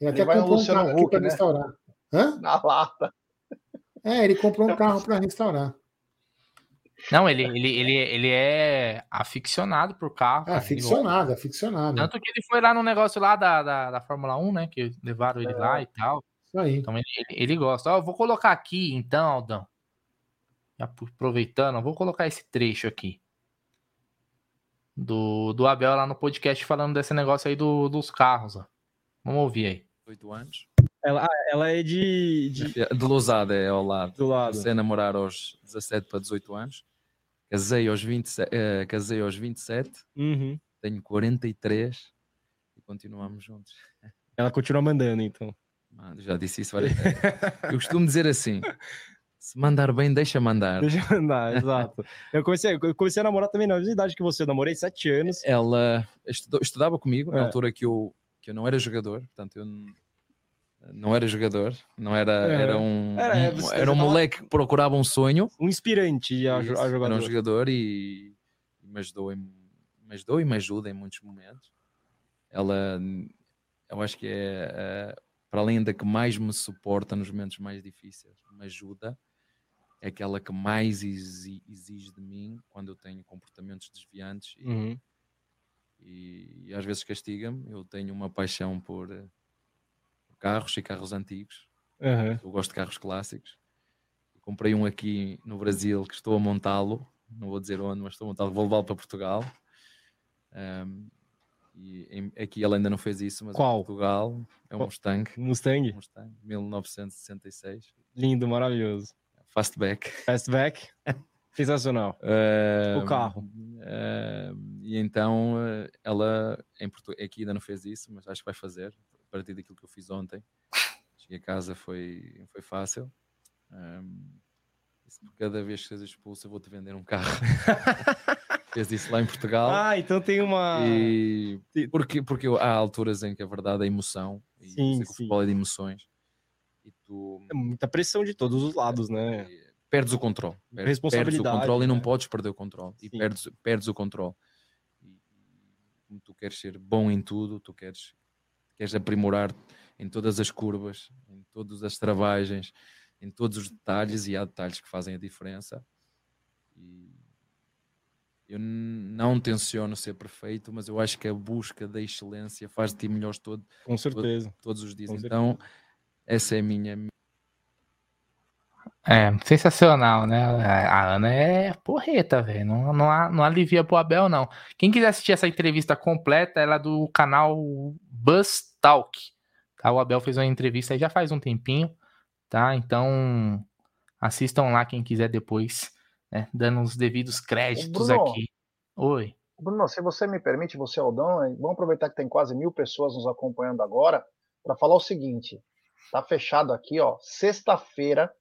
Ele, ele até comprou um carro Huck, aqui para né? restaurar. Hã? Na lata. É, ele comprou um carro para restaurar. Não, ele, ele, ele, ele é aficionado por carro. É, aficionado, aficionado. Tanto que ele foi lá no negócio lá da, da, da Fórmula 1, né? Que levaram ele é. lá e tal. Isso aí. Então ele, ele, ele gosta. Ó, eu vou colocar aqui, então, Aldão. Aproveitando, vou colocar esse trecho aqui. Do, do Abel lá no podcast falando desse negócio aí do, dos carros. Ó. Vamos ouvir aí. Oito anos. Ela, ah, ela é de. De, é, de Lousada, é ao lado. Do lado. A namorar aos 17 para 18 anos. Casei aos 27. Uh, casei aos 27. Uhum. Tenho 43 e continuamos juntos. Ela continua mandando, então. Mano, já disse isso várias vezes. Eu costumo dizer assim: se mandar bem, deixa mandar. Deixa mandar, exato. Eu comecei, eu comecei a namorar também na mesma idade que você, eu namorei sete anos. Ela estudou, estudava comigo, é. na altura que eu, que eu não era jogador, portanto, eu não era jogador, não era, é. era um, era, um, era um moleque que procurava um sonho. Um inspirante a, a jogador. Era um jogador e, e me, ajudou em, me ajudou e me ajuda em muitos momentos. Ela, eu acho que é, é para além da que mais me suporta nos momentos mais difíceis, me ajuda, é aquela que mais exige de mim quando eu tenho comportamentos desviantes e, uhum. e, e às vezes castiga-me. Eu tenho uma paixão por carros e carros antigos. Uhum. Eu gosto de carros clássicos. Comprei um aqui no Brasil que estou a montá-lo. Não vou dizer onde, mas estou a montá-lo. Vou levá-lo para Portugal. Um, e em, aqui ele ainda não fez isso, mas Qual? em Portugal é um Mustang. Mustang? Mustang, 1966. Lindo, maravilhoso. Fastback. Fastback? Sensacional. Uh, o carro. Uh, e então ela em Portugal, aqui ainda não fez isso, mas acho que vai fazer partir daquilo que eu fiz ontem. Cheguei a casa, foi, foi fácil. Um, cada vez que sejas expulso, eu vou-te vender um carro. Fez isso lá em Portugal. Ah, então tem uma. E... Porque, porque há alturas em que a verdade é emoção. E sim, sim. o futebol é de emoções. E tu... É muita pressão de todos os lados, né? Perdes o controle. Perdes, Responsabilidade. Perdes o controle né? e não podes perder o controle. Sim. E perdes, perdes o controle. E, tu queres ser bom em tudo, tu queres queres aprimorar em todas as curvas, em todas as travagens, em todos os detalhes, e há detalhes que fazem a diferença. E eu não tenciono ser perfeito, mas eu acho que a busca da excelência faz de ti melhores todo, Com certeza. Todo, todos os dias. Com então, certeza. essa é a minha. É, sensacional, né? A Ana é porreta, velho. Não, não, não alivia pro Abel, não. Quem quiser assistir essa entrevista completa, ela é do canal Buzz Talk. Tá? O Abel fez uma entrevista aí já faz um tempinho, tá? Então assistam lá quem quiser depois, né? Dando os devidos créditos Bruno, aqui. Oi. Bruno, se você me permite, você Aldão, vamos aproveitar que tem quase mil pessoas nos acompanhando agora para falar o seguinte. Tá fechado aqui, ó. Sexta-feira,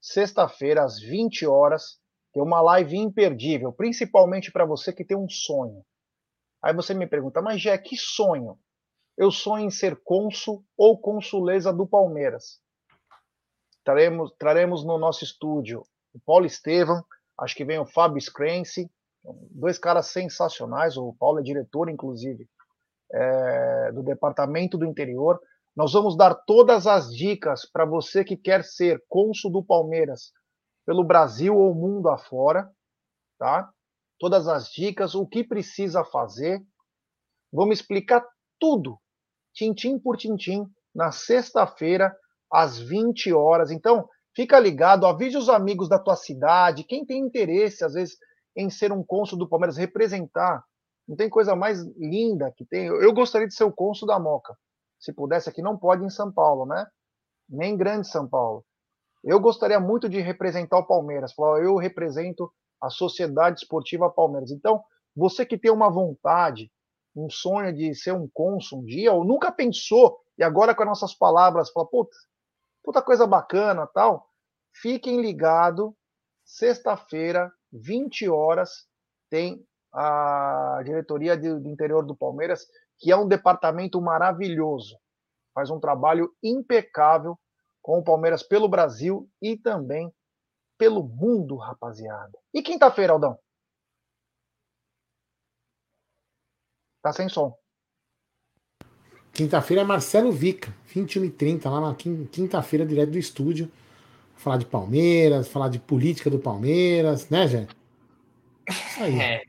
sexta-feira às 20 horas, tem uma live imperdível, principalmente para você que tem um sonho. Aí você me pergunta, mas Jé, que sonho? Eu sonho em ser cônsul ou consuleza do Palmeiras. Traremos, traremos no nosso estúdio o Paulo Estevam, acho que vem o Fábio Scrense, dois caras sensacionais. O Paulo é diretor, inclusive, é, do Departamento do Interior. Nós vamos dar todas as dicas para você que quer ser cônsul do Palmeiras pelo Brasil ou mundo afora, tá? Todas as dicas, o que precisa fazer. Vamos explicar tudo, tintim por tintim, na sexta-feira, às 20 horas. Então, fica ligado, avise os amigos da tua cidade, quem tem interesse, às vezes, em ser um cônsul do Palmeiras, representar. Não tem coisa mais linda que tem. Eu gostaria de ser o cônsul da Moca. Se pudesse aqui, não pode em São Paulo, né? Nem grande São Paulo. Eu gostaria muito de representar o Palmeiras. Falar, eu represento a Sociedade Esportiva Palmeiras. Então, você que tem uma vontade, um sonho de ser um cônsul um dia, ou nunca pensou, e agora com as nossas palavras, fala, puta, puta coisa bacana tal, fiquem ligados, sexta-feira, 20 horas, tem a diretoria de, do interior do Palmeiras, que é um departamento maravilhoso. Faz um trabalho impecável com o Palmeiras pelo Brasil e também pelo mundo, rapaziada. E quinta-feira, Aldão? Tá sem som. Quinta-feira é Marcelo Vica, 21h30, lá na quinta-feira, direto do estúdio. Falar de Palmeiras, falar de política do Palmeiras, né, Jé? Isso aí. É,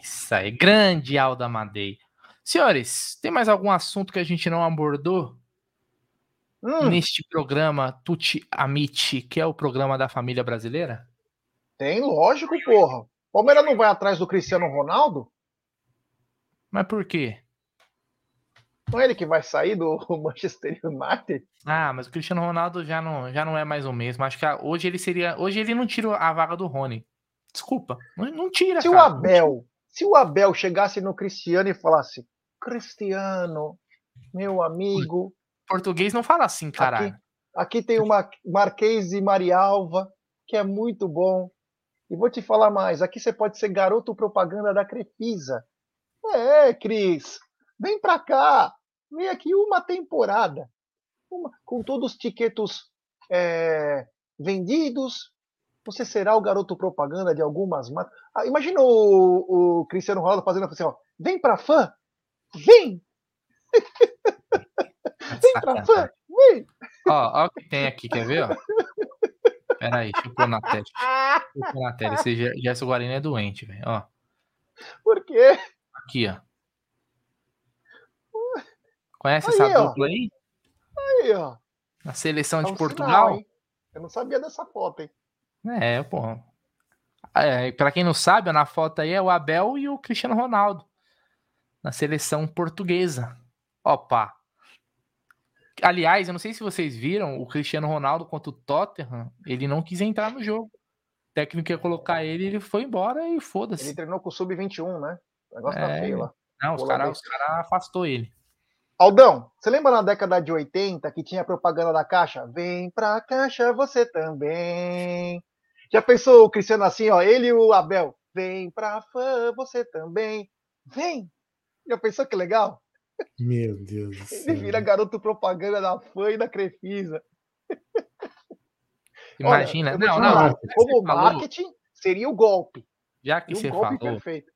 isso aí. Grande Alda Madei. Senhores, tem mais algum assunto que a gente não abordou hum. neste programa Tuti Amite, que é o programa da família brasileira? Tem, lógico, porra. Palmeiras não vai atrás do Cristiano Ronaldo? Mas por quê? Não é ele que vai sair do Manchester United? Ah, mas o Cristiano Ronaldo já não, já não é mais o mesmo. Acho que hoje ele seria. Hoje ele não tira a vaga do Rony. Desculpa, não, não tira. Se cara, o Abel, se o Abel chegasse no Cristiano e falasse: Cristiano, meu amigo. Português não fala assim, caralho. Aqui, aqui tem uma Marquês de Marialva, que é muito bom. E vou te falar mais: aqui você pode ser garoto propaganda da Crefisa. É, Cris, vem pra cá. Vem aqui uma temporada. Uma, com todos os tiquetos é, vendidos. Você será o garoto propaganda de algumas marcas. Ah, imagina o, o, Cristiano Ronaldo fazendo assim, ó. Vem pra fã. Vem! vem pra fã. Vem! Ó, ó o que tem aqui, quer ver? Ó? Pera aí, deixa eu pôr na tela. Pôr na tela. Esse Gerson Guarani é doente, velho. Ó. Por quê? Aqui, ó. Conhece aí, essa ó. dupla aí? Aí, ó. Na seleção é um de Portugal? Sinal, Eu não sabia dessa foto, hein? É, pô. É, pra quem não sabe, na foto aí é o Abel e o Cristiano Ronaldo. Na seleção portuguesa. Opa. Aliás, eu não sei se vocês viram, o Cristiano Ronaldo contra o Tottenham, ele não quis entrar no jogo. O técnico ia colocar ele, ele foi embora e foda-se. Ele treinou com o Sub-21, né? O negócio tá é... tá feio lá. Não, os caras cara afastou ele. Aldão, você lembra na década de 80 que tinha propaganda da Caixa? Vem pra Caixa você também. Já pensou o Cristiano assim, ó, ele e o Abel? Vem pra fã você também. Vem! Já pensou que legal? Meu Deus do céu. Ele vira garoto propaganda da fã e da Crefisa. Imagina, Olha, não, não. Como marketing, falou, seria o golpe. Já que você falou, perfeito.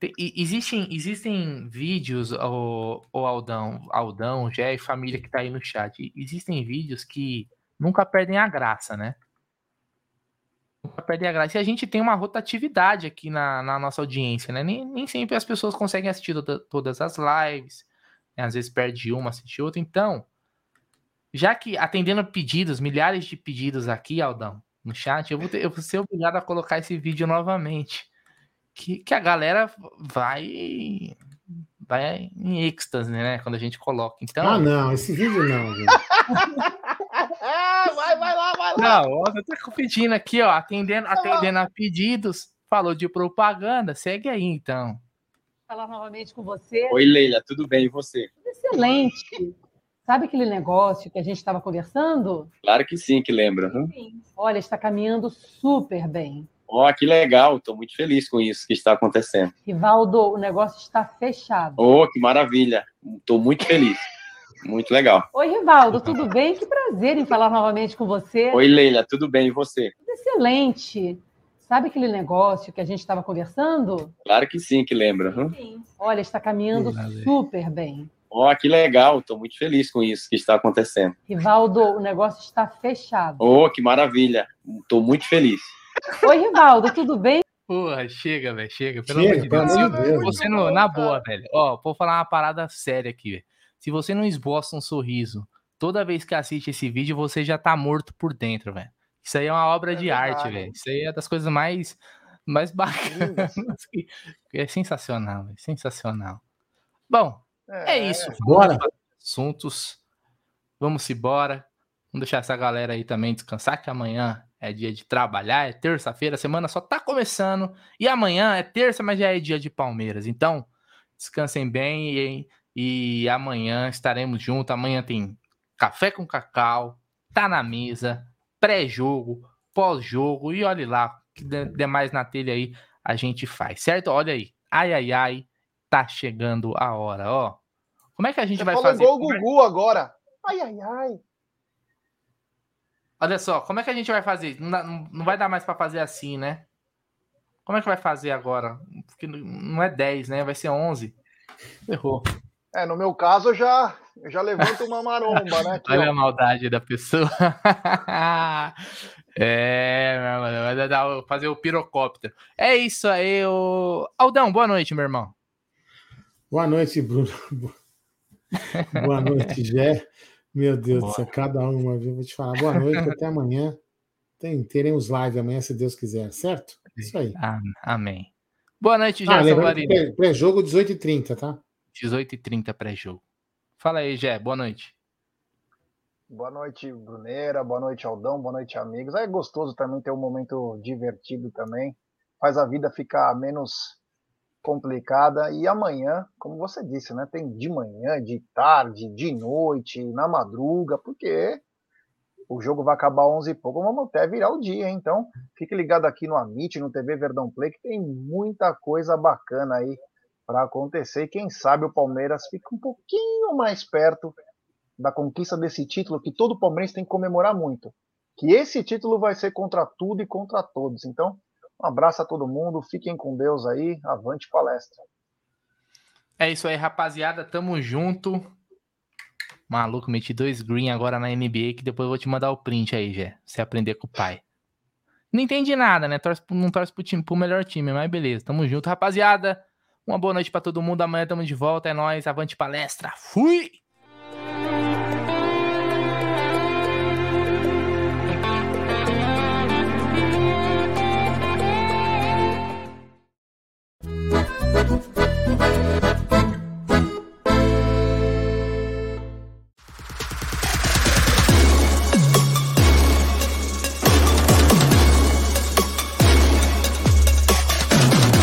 Existem, existem vídeos, o, o Aldão, Aldão, Jé e família que tá aí no chat. Existem vídeos que nunca perdem a graça, né? Nunca perdem a graça. E a gente tem uma rotatividade aqui na, na nossa audiência, né? Nem, nem sempre as pessoas conseguem assistir toda, todas as lives. Né? Às vezes perde uma, assiste outra. Então, já que atendendo pedidos, milhares de pedidos aqui, Aldão, no chat, eu vou, ter, eu vou ser obrigado a colocar esse vídeo novamente que, que a galera vai vai em êxtase, né? Quando a gente coloca. Então... Ah, não, esse vídeo não. vai, vai lá, vai lá. Não, eu tô pedindo aqui, ó, atendendo, atendendo a pedidos. Falou de propaganda, segue aí então. Falar novamente com você. Oi, Leila, tudo bem e você? Excelente. Sabe aquele negócio que a gente estava conversando? Claro que sim, que lembra. Sim. Olha, está caminhando super bem. Ó, oh, que legal, estou muito feliz com isso que está acontecendo. Rivaldo, o negócio está fechado. Oh, que maravilha, estou muito feliz. Muito legal. Oi, Rivaldo, tudo bem? Que prazer em falar novamente com você. Oi, Leila, tudo bem e você? Excelente. Sabe aquele negócio que a gente estava conversando? Claro que sim, que lembra. Sim. Olha, está caminhando super bem. Ó, oh, que legal, estou muito feliz com isso que está acontecendo. Rivaldo, o negócio está fechado. Oh, que maravilha, estou muito feliz. Oi, Rivaldo, tudo bem? Porra, chega, velho, chega. Pelo chega, amor de Deus. Deus, Deus você não, na boa, velho. Ó, vou falar uma parada séria aqui, velho. Se você não esboça um sorriso toda vez que assiste esse vídeo, você já tá morto por dentro, velho. Isso aí é uma obra é de verdade. arte, velho. Isso aí é das coisas mais, mais bacanas. é sensacional, véio. sensacional. Bom, é, é isso. Bora. Assuntos. Vamos embora. Vamos deixar essa galera aí também descansar, que amanhã é dia de trabalhar, é terça-feira, a semana só tá começando. E amanhã é terça, mas já é dia de Palmeiras. Então, descansem bem e, e amanhã estaremos juntos. Amanhã tem café com cacau, tá na mesa, pré-jogo, pós-jogo e olhe lá, que demais na telha aí a gente faz, certo? Olha aí, ai, ai, ai, tá chegando a hora, ó. Como é que a gente Você vai fazer? Gol Gugu agora. Ai, ai, ai. Olha só, como é que a gente vai fazer? Não, não vai dar mais para fazer assim, né? Como é que vai fazer agora? Porque não é 10, né? Vai ser 11. Errou. É, no meu caso, eu já, eu já levanto uma maromba, né? Aqui, Olha ó. a maldade da pessoa. é, vai dar, fazer o pirocóptero. É isso aí, o... Aldão, boa noite, meu irmão. Boa noite, Bruno. boa noite, Gé. Meu Deus do céu, cada uma, viu? Vou te falar. Boa noite, até amanhã. Tem, teremos live amanhã, se Deus quiser, certo? Isso aí. Amém. Boa noite, ah, Gerson ah, Pré-jogo 18h30, tá? 18h30 pré-jogo. Fala aí, Gé, boa noite. Boa noite, Bruneira, boa noite, Aldão, boa noite, amigos. É gostoso também ter um momento divertido também. Faz a vida ficar menos complicada. E amanhã, como você disse, né, tem de manhã, de tarde, de noite, na madruga, porque o jogo vai acabar 11 e pouco, vamos até virar o dia, hein? Então, fique ligado aqui no Amit, no TV Verdão Play, que tem muita coisa bacana aí para acontecer. E quem sabe o Palmeiras fica um pouquinho mais perto da conquista desse título que todo palmeirense tem que comemorar muito. Que esse título vai ser contra tudo e contra todos. Então, um abraço a todo mundo, fiquem com Deus aí, avante palestra. É isso aí, rapaziada, tamo junto. Maluco, meti dois green agora na NBA que depois eu vou te mandar o print aí, Jé. Você aprender com o pai. Não entendi nada, né? Torce, não torce pro, time, pro melhor time, mas beleza, tamo junto, rapaziada. Uma boa noite para todo mundo. Amanhã tamo de volta. É nóis. Avante palestra. Fui!